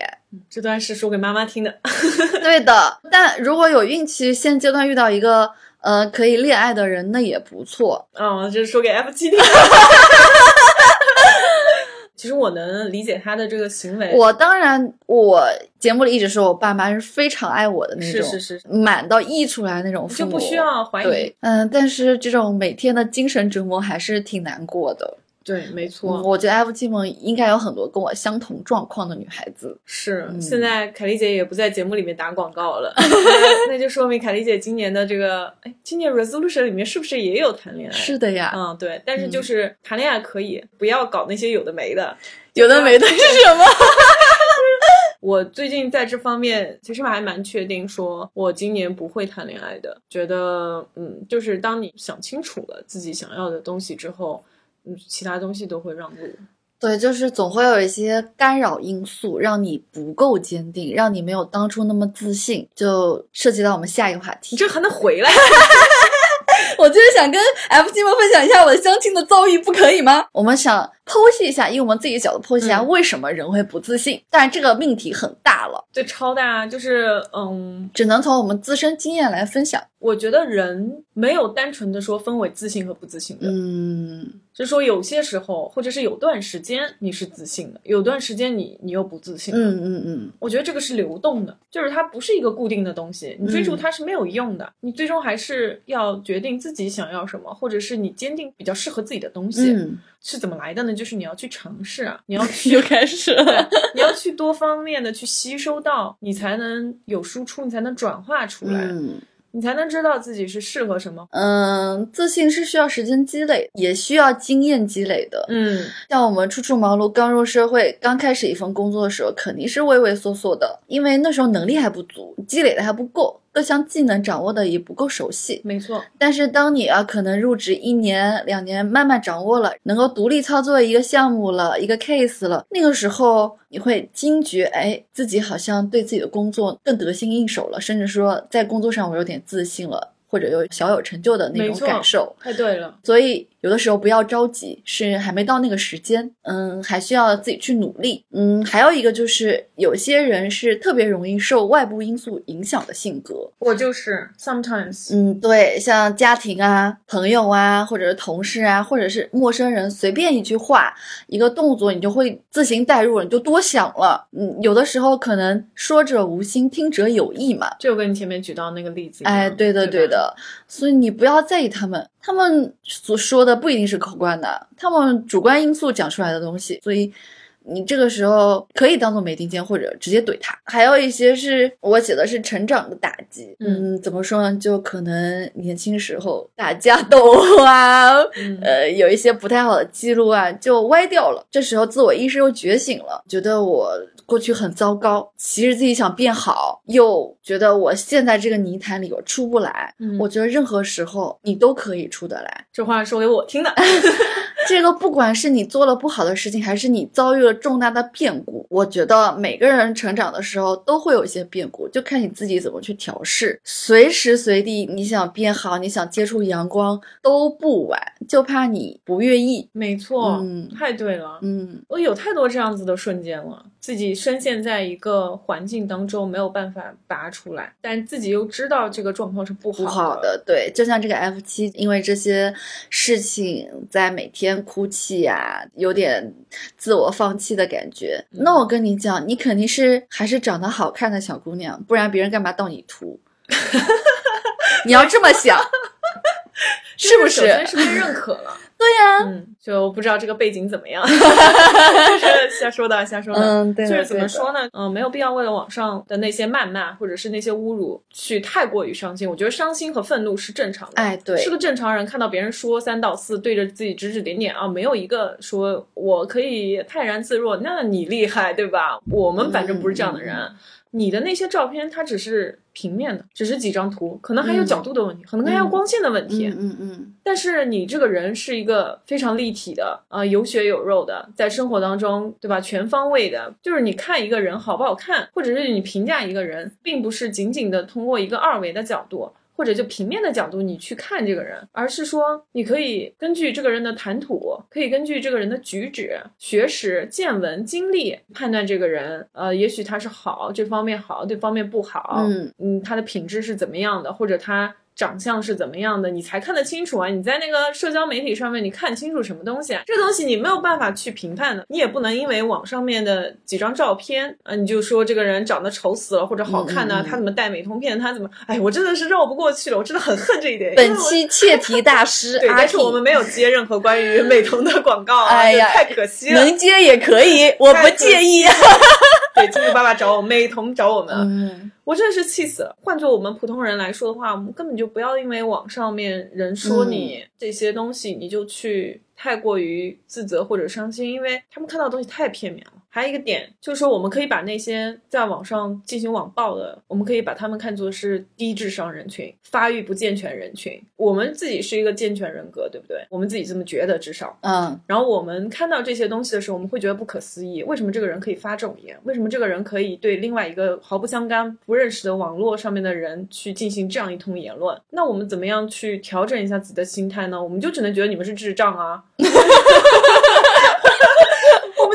这段是说给妈妈听的。*laughs* 对的，但如果有运气，现阶段遇到一个呃可以恋爱的人，那也不错。嗯，这是说给 F 七听的。*laughs* 其实我能理解他的这个行为，我当然，我节目里一直说我爸妈是非常爱我的那种，是是是满到溢出来那种父母，就不需要怀疑。对，嗯，但是这种每天的精神折磨还是挺难过的。对，没错。嗯我觉得 F 季梦应该有很多跟我相同状况的女孩子。是，嗯现在凯丽姐也不在节目里面打广告了，*laughs* 那就说明凯丽姐今年的这个，哎，今年 resolution 里面是不是也有谈恋爱？是的呀，嗯，对，但是就是谈恋爱可以，不要搞那些有的没的。有的没的是什么？*laughs* 我最近在这方面其实还蛮确定，说我今年不会谈恋爱的。觉得，嗯，就是当你想清楚了自己想要的东西之后，嗯，其他东西都会让路。对，就是总会有一些干扰因素，让你不够坚定，让你没有当初那么自信，就涉及到我们下一个话题你。这还能回来？*laughs* 我就是想跟 F 季梦分享一下我的相亲的遭遇，不可以吗？我们想剖析一下，以我们自己的角度剖析一下，嗯为什么人会不自信。但是，这个命题很大了，对，超大，就是嗯，只能从我们自身经验来分享。我觉得人没有单纯的说分为自信和不自信的，嗯就是说有些时候或者是有段时间你是自信的，有段时间你你又不自信。嗯嗯嗯，我觉得这个是流动的，就是它不是一个固定的东西，你追逐嗯它是没有用的，你最终还是要决定自己想要什么，或者是你坚定比较适合自己的东西、嗯，是怎么来的呢？就是你要去尝试啊，你要 *laughs* 去又开始了。你要去多方面的去吸收到，你才能有输出，你才能转化出来，嗯你才能知道自己是适合什么。嗯，自信是需要时间积累，也需要经验积累的。嗯，像我们初出茅庐、刚入社会、刚开始一份工作的时候，肯定是畏畏缩缩的，因为那时候能力还不足，积累的还不够，各项技能掌握的也不够熟悉。没错，但是当你啊，可能入职一年、两年，慢慢掌握了，能够独立操作一个项目了、一个 case 了，那个时候你会惊觉，哎，自己好像对自己的工作更得心应手了，甚至说在工作上我有点自信了，或者有小有成就的那种感受。太对了。所以有的时候不要着急，是还没到那个时间，嗯，还需要自己去努力，嗯，还有一个就是有些人是特别容易受外部因素影响的性格，我就是 sometimes，嗯，对，像家庭啊、朋友啊，或者是同事啊，或者是陌生人，随便一句话、一个动作，你就会自行代入了，你就多想了。嗯，有的时候可能说者无心，听者有意嘛。就跟你前面举到那个例子一样，哎，对的，对对，的，所以你不要在意他们，他们所说的不一定是客观的，他们主观因素讲出来的东西，所以你这个时候可以当做没听见，或者直接怼他。还有一些是我写的是成长的打击，嗯嗯，怎么说呢？就可能年轻时候打架斗殴啊，嗯呃，有一些不太好的记录啊，就歪掉了。这时候自我意识又觉醒了，觉得我过去很糟糕，其实自己想变好，又觉得我陷在这个泥潭里我出不来。嗯我觉得任何时候你都可以出得来。这话说给我听的，*laughs* 这个不管是你做了不好的事情，还是你遭遇了重大的变故，我觉得每个人成长的时候都会有一些变故，就看你自己怎么去调试。随时随地你想变好，你想接触阳光都不晚，就怕你不愿意。没错，嗯太对了。嗯我有太多这样子的瞬间了，自己深陷在一个环境当中，没有办法拔出来，但自己又知道这个状况是不好不好的，对，就像这个 F 七，因为这些事情在每天哭泣呀、有点自我放弃的感觉。嗯那我跟你讲，你肯定是还是长得好看的小姑娘，不然别人干嘛盗你图？*laughs* 你要这么想，*laughs* 是不是？首先是被认可了。对呀、嗯，就不知道这个背景怎么样，*laughs* 就是瞎说的，瞎说的。嗯，对，就是怎么说呢？嗯，没有必要为了网上的那些谩骂或者是那些侮辱去太过于伤心。我觉得伤心和愤怒是正常的。哎，对，是个正常人，看到别人说三道四，对着自己指指点点啊，没有一个说我可以泰然自若，那你厉害，对吧？我们反正不是这样的人。嗯你的那些照片，它只是平面的，只是几张图，可能还有嗯角度的问题，可能还有光线的问题。嗯嗯嗯，但是你这个人是一个非常立体的，呃，有血有肉的，在生活当中，对吧？全方位的，就是你看一个人好不好看，或者是你评价一个人，并不是仅仅的通过一个二维的角度。或者就平面的角度，你去看这个人，而是说你可以根据这个人的谈吐，可以根据这个人的举止、学识、见闻、经历判断这个人。呃，也许他是好，这方面好，这方面不好。嗯嗯，他的品质是怎么样的，或者他长相是怎么样的，你才看得清楚啊！你在那个社交媒体上面，你看清楚什么东西啊？这东西你没有办法去评判的，你也不能因为网上面的几张照片，啊，你就说这个人长得丑死了，或者好看呢、嗯嗯嗯他怎么戴美瞳片，他怎么……哎，我真的是绕不过去了，我真的很恨这一点。本期 *laughs* 切题大师 *laughs* 对，阿但是我们没有接任何关于美瞳的广告啊，哎呀太可惜了。能接也可以，我不介意。*laughs* 对，金主爸爸找我，美瞳找我们啊。嗯我真的是气死了。换做我们普通人来说的话，我们根本就不要因为网上面人说你这些东西，你就去太过于自责或者伤心，因为他们看到的东西太片面了。还有一个点就是说，我们可以把那些在网上进行网暴的，我们可以把他们看作是低智商人群、发育不健全人群。我们自己是一个健全人格，对不对？我们自己这么觉得，至少。嗯然后我们看到这些东西的时候，我们会觉得不可思议：为什么这个人可以发这种言？为什么这个人可以对另外一个毫不相干、不认识的网络上面的人去进行这样一通言论？那我们怎么样去调整一下自己的心态呢？我们就只能觉得你们是智障啊！*laughs*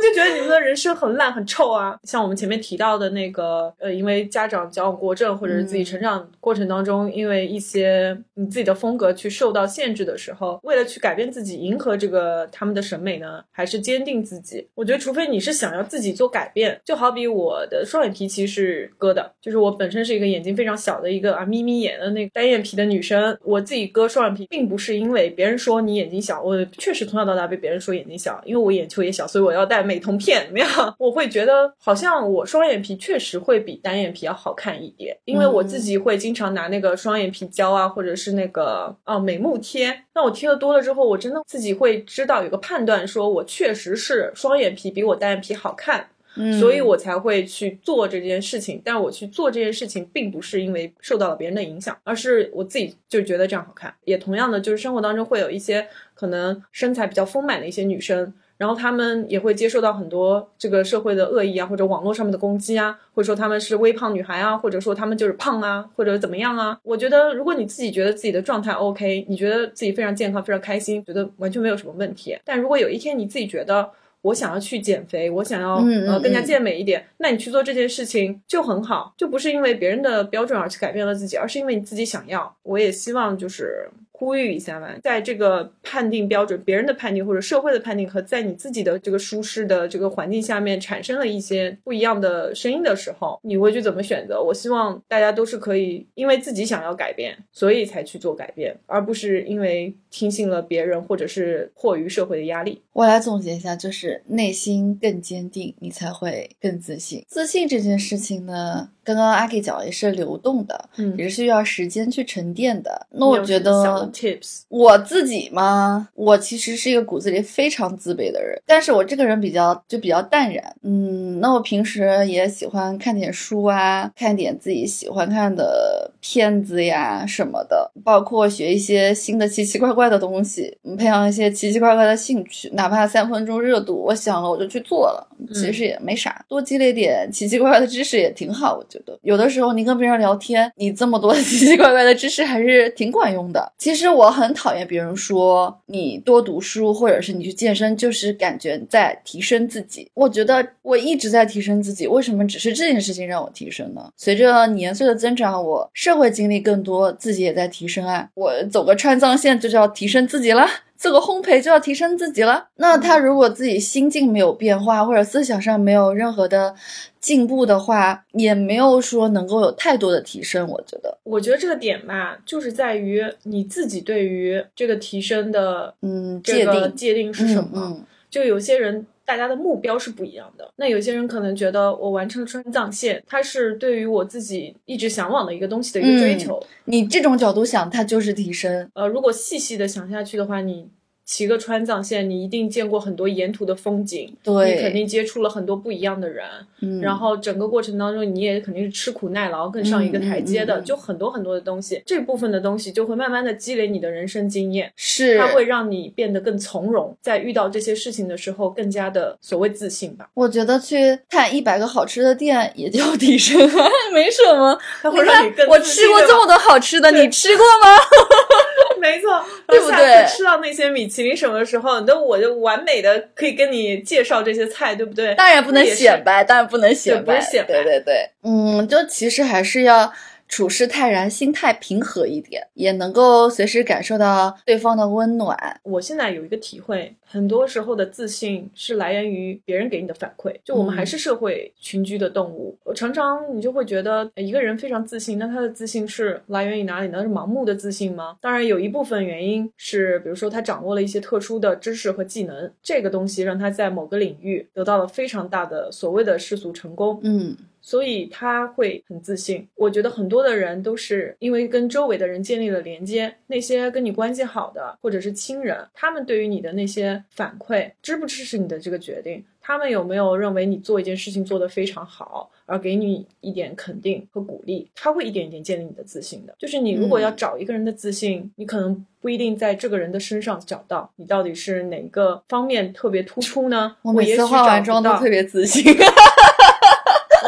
就觉得你们的人生很烂很臭啊！像我们前面提到的那个，呃，因为家长矫枉过正，或者是自己成长过程当中，因为一些你自己的风格去受到限制的时候，为了去改变自己，迎合这个他们的审美呢，还是坚定自己？我觉得，除非你是想要自己做改变，就好比我的双眼皮其实是割的，就是我本身是一个眼睛非常小的一个啊眯眯眼的那个单眼皮的女生，我自己割双眼皮，并不是因为别人说你眼睛小，我确实从小到大被别人说眼睛小，因为我眼球也小，所以我要戴美瞳片，怎么样？*laughs* 我会觉得好像我双眼皮确实会比单眼皮要好看一点，因为我自己会经常拿那个双眼皮胶啊，或者是那个啊美目贴。那我贴的多了之后，我真的自己会知道有个判断，说我确实是双眼皮比我单眼皮好看。嗯所以我才会去做这件事情。但是我去做这件事情，并不是因为受到了别人的影响，而是我自己就觉得这样好看。也同样的，就是生活当中会有一些可能身材比较丰满的一些女生。然后他们也会接受到很多这个社会的恶意啊，或者网络上面的攻击啊，或者说他们是微胖女孩啊，或者说他们就是胖啊，或者怎么样啊。我觉得，如果你自己觉得自己的状态 OK，你觉得自己非常健康、非常开心，觉得完全没有什么问题。但如果有一天你自己觉得，我想要去减肥，我想要呃更加嗯健美一点，那你去做这件事情就很好，就不是因为别人的标准而去改变了自己，而是因为你自己想要。我也希望就是呼吁一下吧，在这个判定标准、别人的判定或者社会的判定和在你自己的这个舒适的这个环境下面产生了一些不一样的声音的时候，你会去怎么选择？我希望大家都是可以因为自己想要改变，所以才去做改变，而不是因为听信了别人或者是迫于社会的压力。我来总结一下，就是内心更坚定，你才会更自信。自信这件事情呢，刚刚阿 K 讲也是流动的，嗯也是需要时间去沉淀的。那我觉得 tips，我自己嘛，我其实是一个骨子里非常自卑的人，但是我这个人比较就比较淡然。嗯，那我平时也喜欢看点书啊，看点自己喜欢看的片子呀什么的，包括学一些新的奇奇怪怪的东西，嗯培养一些奇奇怪怪的兴趣，哪怕三分钟热度，我想了我就去做了，其实也没啥，多积累点奇奇怪怪的知识也挺好。我觉得有的时候你跟别人聊天，你这么多 *laughs* 奇奇怪怪的知识还是挺管用的。其实我很讨厌别人说你多读书或者是你去健身，就是感觉在提升自己。我觉得我一直在提升自己，为什么只是这件事情让我提升呢？随着年岁的增长，我社会经历更多，自己也在提升啊。我走个川藏线就叫提升自己了。做个烘焙就要提升自己了。那他如果自己心境没有变化，或者思想上没有任何的进步的话，也没有说能够有太多的提升。我觉得，我觉得这个点吧，就是在于你自己对于这个提升的嗯，这个界定界定是什么。嗯嗯就有些人大家的目标是不一样的。那有些人可能觉得我完成了川藏线，它是对于我自己一直向往的一个东西的一个追求。你这种角度想，它就是提升。呃，如果细细的想下去的话，你骑个川藏线，你一定见过很多沿途的风景，对你肯定接触了很多不一样的人，嗯，然后整个过程当中，你也肯定是吃苦耐劳，更上一个台阶的，嗯嗯嗯就很多很多的东西，这部分的东西就会慢慢的积累你的人生经验。是它会让你变得更从容，在遇到这些事情的时候，更加的所谓自信吧。我觉得去看一百个好吃的店也叫提升啊，*laughs* 没什么。它你会让你更看，我吃过这么多好吃的，你吃过吗？*laughs* *laughs* 没错，*laughs* 对不对？次吃到那些米其林什么的时候，那我就完美的可以跟你介绍这些菜，对不对？当然不能显摆，当然不能显摆，对不是显摆。对对对，嗯，就其实还是要处事泰然，心态平和一点，也能够随时感受到对方的温暖。我现在有一个体会，很多时候的自信是来源于别人给你的反馈。就我们嗯还是社会群居的动物，常常你就会觉得呃一个人非常自信，那他的自信是来源于哪里呢？是盲目的自信吗？当然，有一部分原因是，比如说他掌握了一些特殊的知识和技能，这个东西让他在某个领域得到了非常大的所谓的世俗成功。嗯所以他会很自信。我觉得很多的人都是因为跟周围的人建立了连接，那些跟你关系好的或者是亲人，他们对于你的那些反馈，支不支持你的这个决定，他们有没有认为你做一件事情做得非常好，而给你一点肯定和鼓励，他会一点一点建立你的自信的。就是你如果要找一个人的自信，你可能。不一定在这个人的身上找到，你到底是哪个方面特别突出呢？我每也许次化完妆都特别自信。*laughs*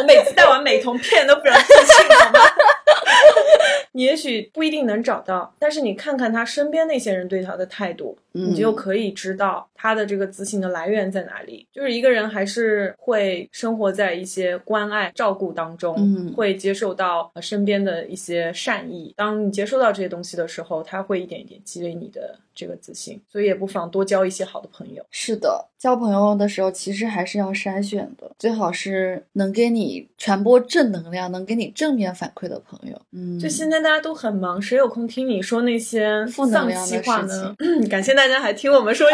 我每次戴完美瞳 *laughs* 片都非常自信，好吗？*laughs* 你也许不一定能找到，但是你看看他身边那些人对他的态度，嗯你就可以知道他的这个自信的来源在哪里。就是一个人还是会生活在一些关爱、照顾当中，嗯会接受到呃身边的一些善意。当你接受到这些东西的时候，他会一点一点积累你的这个自信。所以也不妨多交一些好的朋友。是的，交朋友的时候其实还是要筛选的，最好是能给你传播正能量、能给你正面反馈的朋友。嗯，就现在大家都很忙，谁有空听你说那些负能丧量的事呢？*laughs* 感谢大家还听我们说 *laughs*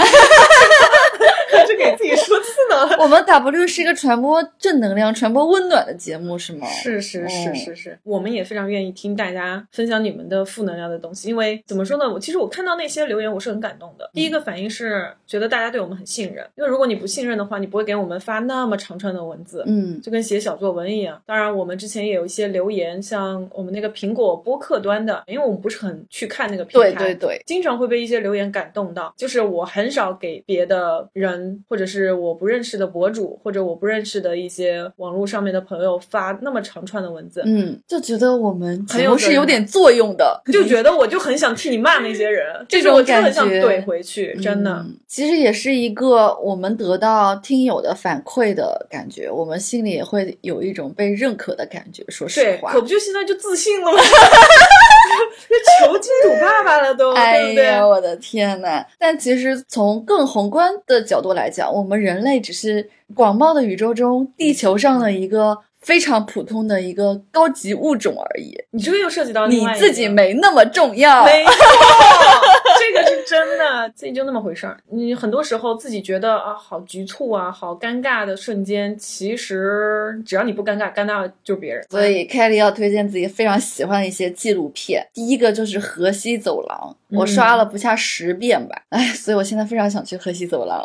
一些，这给自己说刺挠。我们 W 是一个传播正能量、传播温暖的节目，是吗？是是是嗯是是，我们也非常愿意听大家分享你们的负能量的东西，因为怎么说呢，我其实我看到那些留言，我是很感动的。第一个反应是觉得大家对我们很信任，因为如果你不信任的话，你不会给我们发那么长串的文字。嗯就跟写小作文一样。当然，我们之前也有一些留言，像我们那个苹果播客端的，因为我们不是很去看那个平台，对对对经常会被一些留言感动到。就是我很少给别的人，或者是我不认识的博主，或者我不认识的一些网络上面的朋友发那么长串的文字，嗯，就觉得我们很节目是有点作用的，就觉得我就很想替你骂那些人，*laughs* 这种感就很想觉怼回去，真的。嗯其实也是一个我们得到听友的反馈的感觉，我们心里也会有一种被认可的感觉。说实对，话可，不就现在就自信了吗？就求金主爸爸了都，哎对不对？呀，我的天呐！但其实从更宏观的角度来讲，我们人类只是广袤的宇宙中地球上的一个非常普通的一个高级物种而已。你这个又涉及到你自己没那么重要。没错，这个是真的，自己就那么回事儿。你很多时候自己觉得啊，好局促啊，好尴尬的瞬间，其实只要你不尴尬，尴尬的就是别人。所以 Kelly 要推荐自己非常喜欢的一些纪录片。第一个就是河西走廊，我刷了不下十遍吧。哎，所以我现在非常想去河西走廊。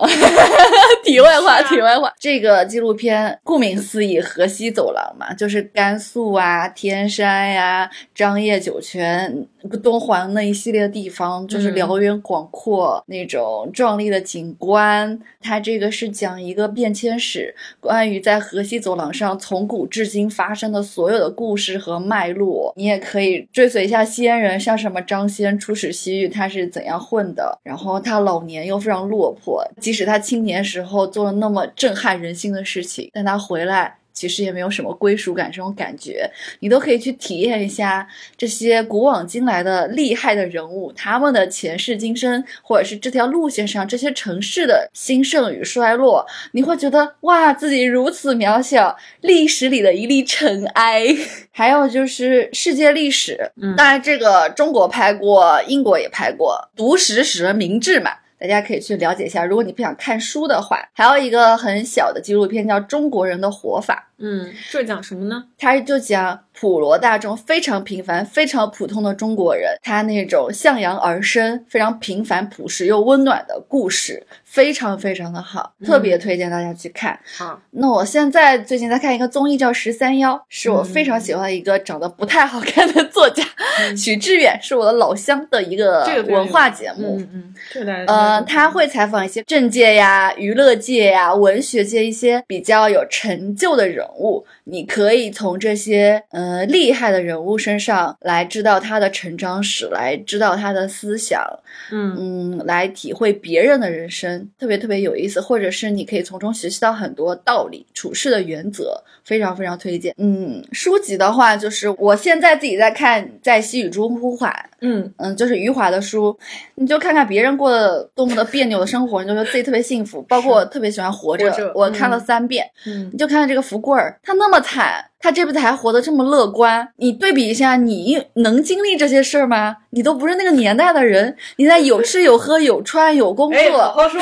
*laughs* 题外话，题外话，这个纪录片顾名思义，河西走廊嘛，就是甘肃啊、天山呀、张掖酒泉、敦煌那一系列地方，就是嗯辽源广阔、那种壮丽的景观。它这个是讲一个变迁史，关于在河西走廊上从古至今发生的所有的故事和脉络。你也可以追随一下先人，像什么张先出使西域，他是怎样混的，然后他老年又非常落魄，即使他青年时候做了那么震撼人心的事情，但他回来。其实也没有什么归属感，这种感觉，你都可以去体验一下这些古往今来的厉害的人物，他们的前世今生，或者是这条路线上这些城市的兴盛与衰落，你会觉得哇，自己如此渺小，历史里的一粒尘埃。*laughs* 还有就是世界历史，嗯当然这个中国拍过，英国也拍过，读史使人明智嘛。大家可以去了解一下，如果你不想看书的话，还有一个很小的纪录片叫《中国人的活法》，嗯，这讲什么呢？他就讲普罗大众非常平凡、非常普通的中国人，他那种向阳而生、非常平凡、朴实又温暖的故事，非常非常的好，特别推荐大家去看。好，那我现在最近在看一个综艺叫《十三幺》，是我非常喜欢的一个长得不太好看的作家，嗯许志远，是我的老乡的一个这个文化节目。嗯嗯，呃，他会采访一些政界呀、娱乐界呀、文学界一些比较有成就的人人物，你可以从这些呃厉害的人物身上来知道他的成长史，来知道他的思想，嗯嗯，来体会别人的人生，特别特别有意思，或者是你可以从中学习到很多道理、处事的原则，非常非常推荐。嗯，书籍的话，就是我现在自己在看《在细雨中呼唤》，嗯嗯，就是余华的书，你就看看别人过得多么的别扭的生活，你就觉得自己特别幸福。包括我特别喜欢《活着我看了嗯三遍。嗯你就看看这个福贵儿，他那么惨，他这辈子还活得这么乐观，你对比一下，你能经历这些事儿吗？你都不是那个年代的人，你在有吃有喝有穿有工哎，好作，好说，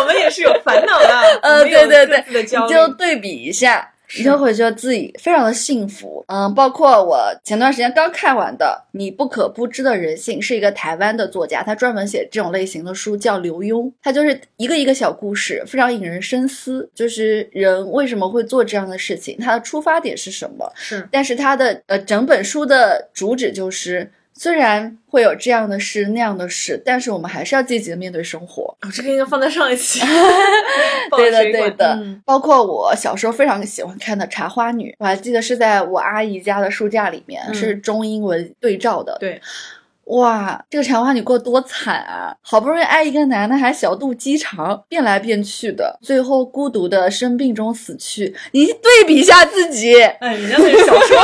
我们也是有烦恼的，*laughs* 呃，对对对就对比一下。你就会觉得自己非常的幸福，嗯，包括我前段时间刚看完的《你不可不知的人性》，是一个台湾的作家，他专门写这种类型的书，叫刘墉。他就是一个一个小故事，非常引人深思，就是人为什么会做这样的事情，他的出发点是什么，是但是他的呃整本书的主旨就是虽然会有这样的事那样的事，但是我们还是要积极的面对生活。哦，这个应该放在上一期。*laughs* 对的，对的。嗯包括我小时候非常喜欢看的《茶花女》，我还记得是在我阿姨家的书架里面，嗯是中英文对照的。对，哇，这个茶花女过得多惨啊！好不容易爱一个男的，还小肚鸡肠，变来变去的，最后孤独的生病中死去。你对比一下自己，哎，人家那是小说。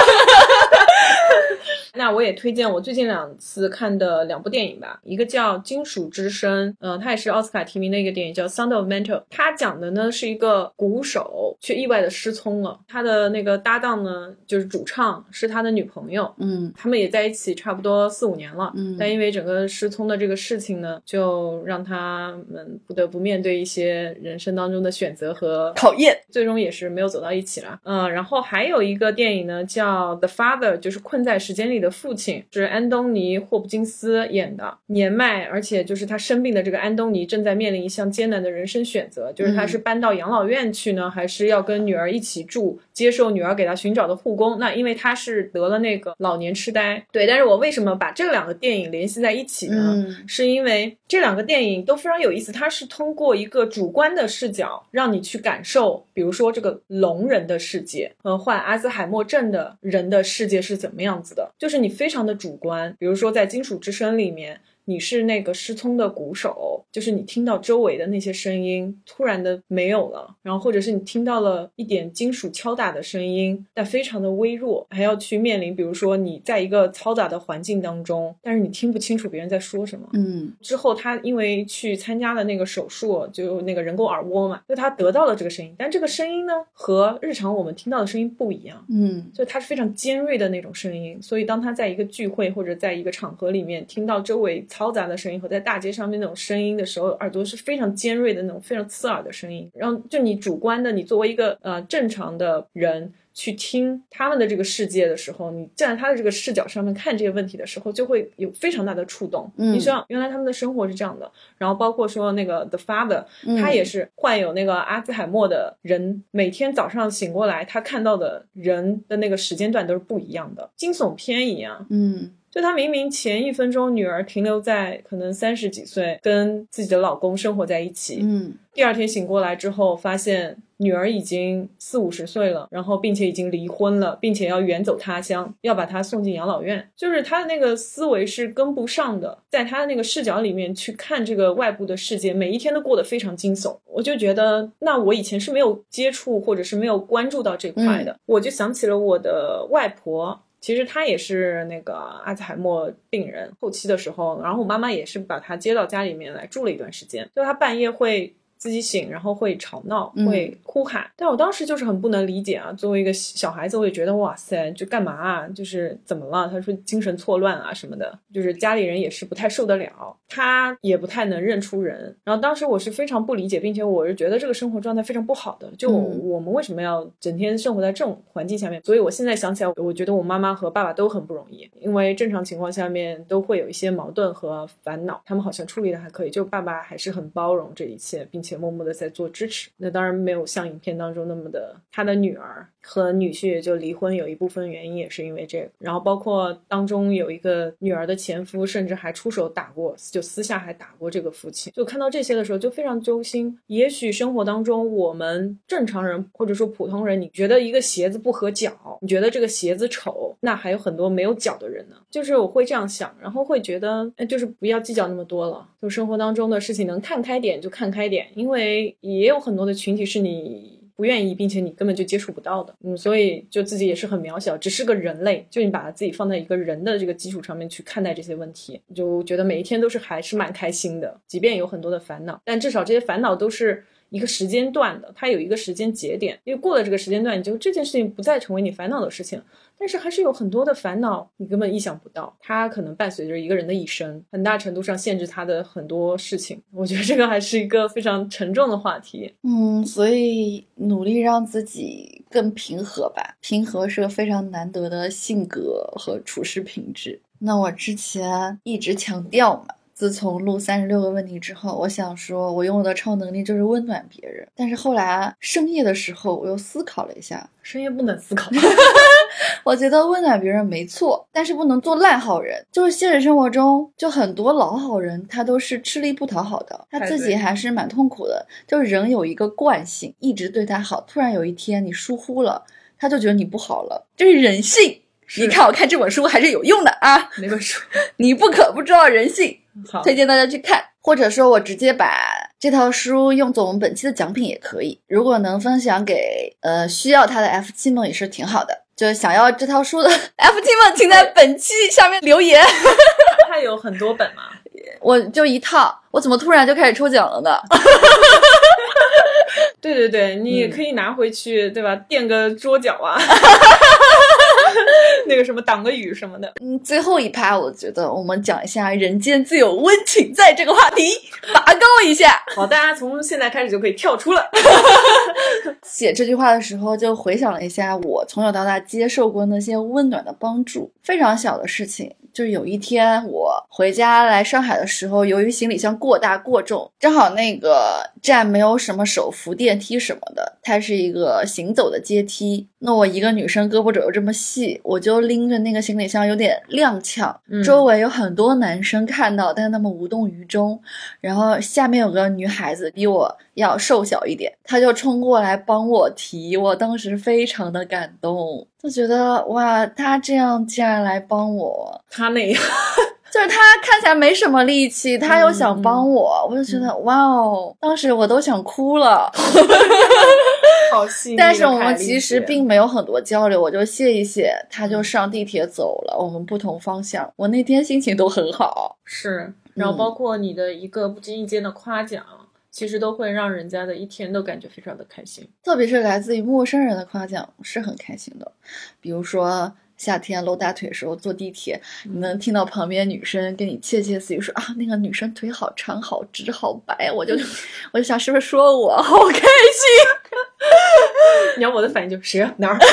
那我也推荐我最近两次看的两部电影吧，一个叫《金属之声》，呃，它也是奥斯卡提名的一个电影，叫《Sound of Metal》。它讲的呢是一个鼓手却意外的失聪了，他的那个搭档呢就是主唱是他的女朋友，嗯他们也在一起差不多四五年了，嗯但因为整个失聪的这个事情呢，就让他们不得不面对一些人生当中的选择和考验。最终也是没有走到一起了。嗯，然后还有一个电影呢，叫《The Father》，就是困在时间里的父亲，是安东尼·霍普金斯演的。年迈而且就是他生病的这个安东尼正在面临一项艰难的人生选择，就是他是搬到养老院去呢，还是要跟女儿一起住，接受女儿给他寻找的护工？那因为他是得了那个老年痴呆，对。但是我为什么把这两个电影联系在一起呢？嗯是因为这两个电影都非常有意思，它是通过一个主观的视角，让你去感受，比如说这个聋人的世界和患阿兹海默症的人的世界是怎么样子的，就是你非常的主观。比如说在《金属之声》里面。你是那个失聪的鼓手，就是你听到周围的那些声音突然的没有了，然后或者是你听到了一点金属敲打的声音，但非常的微弱，还要去面临，比如说你在一个嘈杂的环境当中，但是你听不清楚别人在说什么，嗯之后，他因为去参加了那个手术，就那个人工耳蜗嘛，就他得到了这个声音，但这个声音呢和日常我们听到的声音不一样，嗯就它是非常尖锐的那种声音。所以当他在一个聚会或者在一个场合里面听到周围嘈杂的声音和在大街上面那种声音的时候，耳朵是非常尖锐的那种非常刺耳的声音。然后就你主观的，你作为一个呃正常的人。去听他们的这个世界的时候，你站在他的这个视角上面看这些问题的时候，就会有非常大的触动。嗯你想，原来他们的生活是这样的。然后包括说那个 The Father，、嗯他也是患有那个阿兹海默的人，每天早上醒过来，他看到的人的那个时间段都是不一样的，惊悚片一样。嗯就她明明前一分钟女儿停留在可能三十几岁，跟自己的老公生活在一起，嗯第二天醒过来之后，发现女儿已经四五十岁了，然后并且已经离婚了，并且要远走他乡，要把她送进养老院。就是她的那个思维是跟不上的，在她的那个视角里面去看这个外部的世界，每一天都过得非常惊悚。我就觉得，那我以前是没有接触或者是没有关注到这块的，我就想起了我的外婆。其实他也是那个阿兹海默病人，后期的时候，然后我妈妈也是把他接到家里面来住了一段时间，就他半夜会自己醒，然后会吵闹，嗯会哭喊。但我当时就是很不能理解啊，作为一个小孩子，我也觉得哇塞，就干嘛啊？就是怎么了？他说精神错乱啊什么的，就是家里人也是不太受得了，他也不太能认出人。然后当时我是非常不理解，并且我是觉得这个生活状态非常不好的，就我嗯我们为什么要整天生活在这种环境下面？所以我现在想起来，我觉得我妈妈和爸爸都很不容易，因为正常情况下面都会有一些矛盾和烦恼，他们好像处理的还可以，就爸爸还是很包容这一切，并且默默的在做支持。那当然没有像影片当中那么的，他的女儿和女婿就离婚，有一部分原因也是因为这个。然后包括当中有一个女儿的前夫，甚至还出手打过，就私下还打过这个父亲。就看到这些的时候，就非常揪心。也许生活当中我们正常人或者说普通人，你觉得一个鞋子不合脚，你觉得这个鞋子丑，那还有很多没有脚的人呢。就是我会这样想，然后会觉得，哎，就是不要计较那么多了。就生活当中的事情能看开点就看开点，因为也有很多的群体是你。不愿意，并且你根本就接触不到的，嗯，所以就自己也是很渺小，只是个人类，就你把自己放在一个人的这个基础上面去看待这些问题，就觉得每一天都是还是蛮开心的，即便有很多的烦恼，但至少这些烦恼都是一个时间段的，它有一个时间节点，因为过了这个时间段，你就这件事情不再成为你烦恼的事情，但是还是有很多的烦恼你根本意想不到，它可能伴随着一个人的一生，很大程度上限制他的很多事情，我觉得这个还是一个非常沉重的话题，嗯，所以努力让自己更平和吧。平和是个非常难得的性格和处事品质。那我之前一直强调嘛，自从录三十六个问题之后，我想说我用我的超能力就是温暖别人。但是后来啊深夜的时候，我又思考了一下，深夜不能思考。*laughs* 我觉得温暖别人没错，但是不能做烂好人。就是现实生活中，就很多老好人，他都是吃力不讨好的，他自己还是蛮痛苦的。就是人有一个惯性，一直对他好，突然有一天你疏忽了，他就觉得你不好了，这是人性。你看我看这本书还是有用的啊！哪本书？*laughs* 你不可不知道人性，好，推荐大家去看，或者说我直接把这套书用作我们本期的奖品也可以。如果能分享给呃需要它的 F 七们也是挺好的。就是想要这套书的 *laughs* F 七们，请在本期下面留言。它有很多本吗？*laughs* 我就一套，我怎么突然就开始抽奖了呢？*laughs* 对对对，你也可以拿回去，对吧？垫个桌角啊。*laughs* 那个什么挡个雨什么的，嗯，最后一趴，我觉得我们讲一下“人间自有温情在”这个话题，拔高一下。好，大家从现在开始就可以跳出了。*laughs* 写这句话的时候，就回想了一下我从小到大接受过那些温暖的帮助，非常小的事情。就是有一天我回家来上海的时候，由于行李箱过大过重，正好那个站没有什么手扶电梯什么的，它是一个行走的阶梯。那我一个女生胳膊肘又这么细，我就拎着那个行李箱有点踉跄。周围有很多男生看到，但是他们无动于衷。然后下面有个女孩子比我要瘦小一点，她就冲过来帮我提。我当时非常的感动。就觉得哇，他这样竟然来帮我，他那样，*laughs* 就是他看起来没什么力气，他又想帮我，我就觉得哇哦，当时我都想哭了。*laughs* 好细但是我们其实并没有很多交流，我就谢一谢，他就上地铁走了，我们不同方向。我那天心情都很好，是，然后包括你的一个不经意间的夸奖。其实都会让人家的一天都感觉非常的开心，特别是来自于陌生人的夸奖是很开心的。比如说夏天露大腿的时候坐地铁，你能听到旁边女生跟你窃窃私语说啊，那个女生腿好长、好直、好白，我就 *laughs* 我就想是不是说我好开心？*laughs* 你要我的反应就谁啊哪儿？*laughs*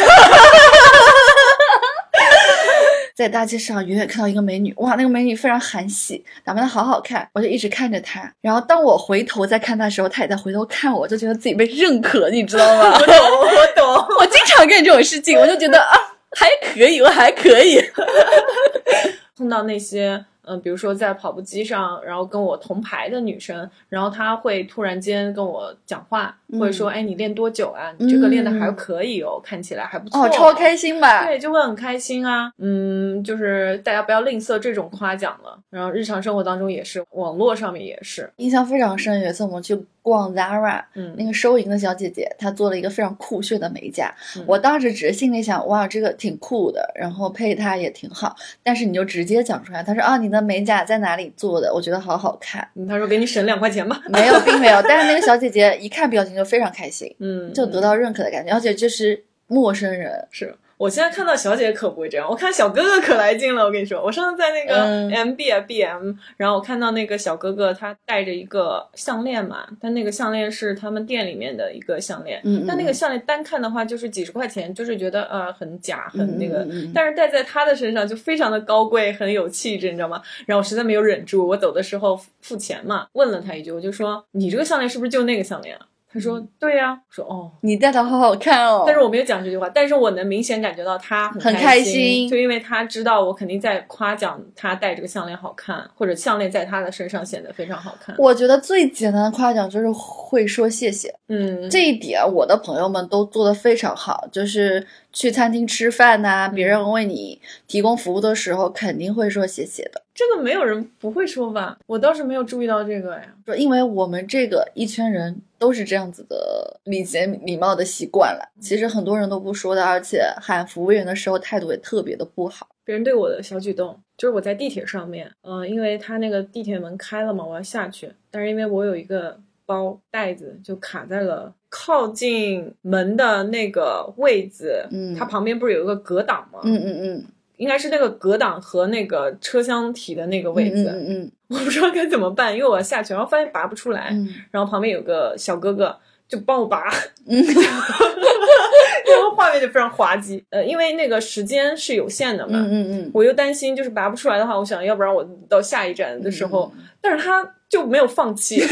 在大街上远远看到一个美女，哇，那个美女非常韩系，打扮的好好看，我就一直看着她。然后当我回头再看她的时候，她也在回头看我，就觉得自己被认可，你知道吗？*laughs* 我懂，我懂。我经常干这种事情，我就觉得啊，还可以，我还可以。*laughs* 碰到那些。嗯，比如说在跑步机上，然后跟我同排的女生，然后她会突然间跟我讲话，或者说，哎，你练多久啊？你这个练的还可以哦，看起来还不错，哦，超开心吧？对，就会很开心啊。嗯，就是大家不要吝啬这种夸奖了。然后日常生活当中也是，网络上面也是，印象非常深。有一次我们去。逛 Zara，嗯，那个收银的小姐姐，她做了一个非常酷炫的美甲。我当时只是心里想，哇，这个挺酷的，然后配它也挺好。但是你就直接讲出来，她说啊，你的美甲在哪里做的？我觉得好好看。他说给你省两块钱吧。没有，并没有。但是那个小姐姐一看表情就非常开心，嗯，就得到认可的感觉，而且就是陌生人是。我现在看到小姐可不会这样，我看小哥哥可来劲了。我跟你说，我上次在那个 M B 啊 B M，然后我看到那个小哥哥他戴着一个项链嘛，但那个项链是他们店里面的一个项链，但那个项链单看的话就是几十块钱，就是觉得呃很假很那个，但是戴在他的身上就非常的高贵，很有气质，你知道吗？然后我实在没有忍住，我走的时候付钱嘛，问了他一句，我就说你这个项链是不是就那个项链啊？他说：“对呀。”我说：“哦，你戴的好好看哦。”但是我没有讲这句话，但是我能明显感觉到他很开心，就因为他知道我肯定在夸奖他戴这个项链好看，或者项链在他的身上显得非常好看。我觉得最简单的夸奖就是会说谢谢，嗯，这一点我的朋友们都做得非常好，就是。去餐厅吃饭呐，别人为你提供服务的时候，肯定会说谢谢的。这个没有人不会说吧？我倒是没有注意到这个呀。说，因为我们这个一圈人都是这样子的礼节礼貌的习惯了。其实很多人都不说的，而且喊服务员的时候态度也特别的不好。别人对我的小举动，就是我在地铁上面，嗯，因为他那个地铁门开了嘛，我要下去，但是因为我有一个。包袋子就卡在了靠近门的那个位置，嗯，它旁边不是有一个隔挡吗？嗯嗯嗯，应该是那个隔挡和那个车厢体的那个位置，嗯嗯，*laughs* 我不知道该怎么办，因为我要下去，然后发现拔不出来，然后旁边有个小哥哥就帮我拔，嗯，*laughs* 然后画面就非常滑稽，呃，因为那个时间是有限的嘛，嗯嗯嗯，我又担心就是拔不出来的话，我想要不然我到下一站的时候，但是他就没有放弃。*laughs*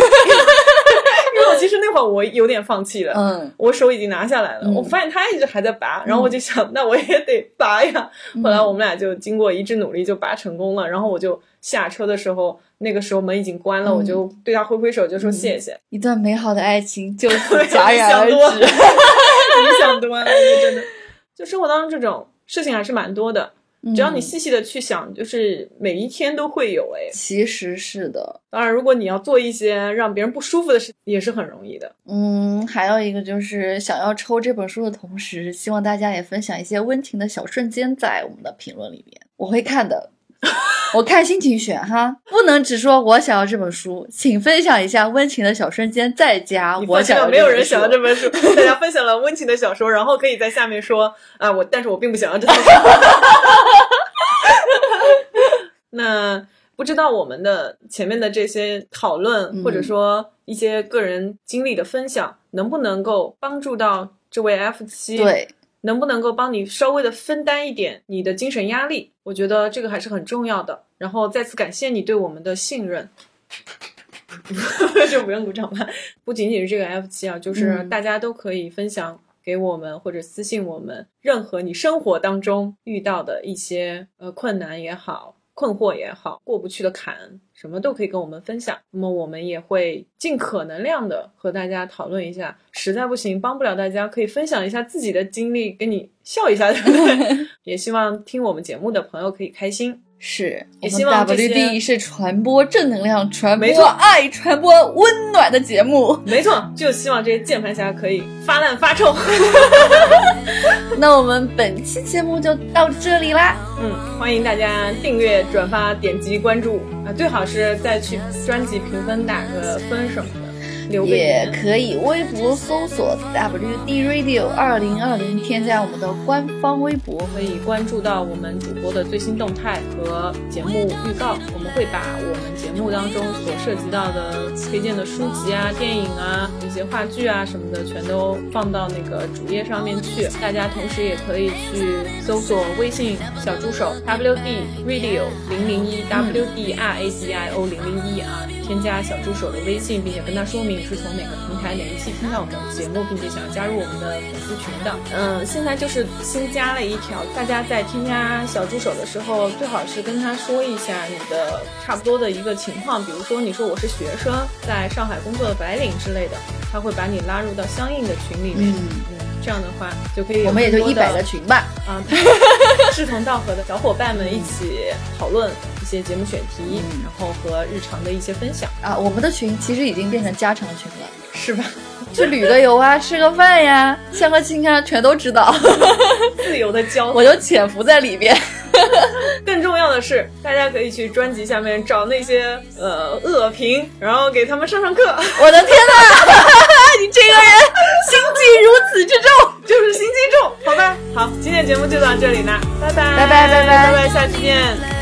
因因为我其实那会儿我有点放弃了，嗯我手已经拿下来了，嗯我发现他一直还在拔，然后我就想，那我也得拔呀。嗯后来我们俩就经过一致努力就拔成功了，然后我就下车的时候，那个时候门已经关了，嗯我就对他挥挥手，就说谢谢。一段美好的爱情就此戛然而 *laughs* 想多了，止。你想多了，这真的。就生活当中这种事情还是蛮多的，只要你嗯细细的去想，就是每一天都会有。哎，其实是的，当然，如果你要做一些让别人不舒服的事，也是很容易的。嗯，还有一个就是想要抽这本书的同时，希望大家也分享一些温情的小瞬间在我们的评论里面，我会看的。*laughs* 我看心情选哈，不能只说我想要这本书，请分享一下温情的小瞬间，再加我想要没有人想要这本书，*laughs* 大家分享了温情的小说，然后可以在下面说啊，我但是我并不想要这本书。*laughs* 那不知道我们的前面的这些讨论，嗯或者说一些个人经历的分享，能不能够帮助到这位 F 七？对，能不能够帮你稍微的分担一点你的精神压力？我觉得这个还是很重要的。然后再次感谢你对我们的信任，*laughs* 就不用鼓掌了。不仅仅是这个 F 七啊，就是嗯大家都可以分享给我们或者私信我们，任何你生活当中遇到的一些呃困难也好。困惑也好，过不去的坎，什么都可以跟我们分享。那么我们也会尽可能量的和大家讨论一下。实在不行，帮不了大家，可以分享一下自己的经历，跟你笑一下，对不对？*laughs* 也希望听我们节目的朋友可以开心。是，也我们希望 WD 是传播正能量、传播爱、传播温暖的节目。没错，就希望这些键盘侠可以发烂发臭。*laughs* *laughs* 那我们本期节目就到这里啦。嗯，欢迎大家订阅、转发、点击关注啊，最好是再去专辑评分打个分什么也言。可以微博搜索 WD Radio 二零二零，添加我们的官方微博。可以关注到我们主播的最新动态和节目预告，我们会把我们节目当中所涉及到的推荐的书籍啊、电影啊、一些话剧啊什么的，全都放到那个主页上面去。大家同时也可以去搜索微信小助手 WD Radio 零零一 WD R A D I O 零零一啊，添加小助手的微信，并且跟他说明你是从哪个平台哪一期听到我们的节目，并且想要加入我们的粉丝群的。嗯，现在就是新加了一条，大家在添加小助手的时候，最好是跟他说一下你的差不多的一个情况，比如说你说我是学生，在上海工作的白领之类的，他会把你拉入到相应的群里面。嗯，嗯，这样的话就可以我们也就一百个群吧。啊，*laughs* 志同道合的小伙伴们一起讨论一些节目选题，嗯然后和日常的一些分享，啊，我们的群其实已经变成家常群了，是吧？*laughs* 去旅个游啊，吃个饭呀，相个亲啊，全都知道，*laughs* 自由的交我就潜伏在里边。*laughs* 更重要的是，大家可以去专辑下面找那些呃恶评，然后给他们上上课，我的天哪，你这个人心机如此之重。就是心机重，好吧？好，今天节目就到这里啦，拜拜，拜拜拜拜拜拜，下期见。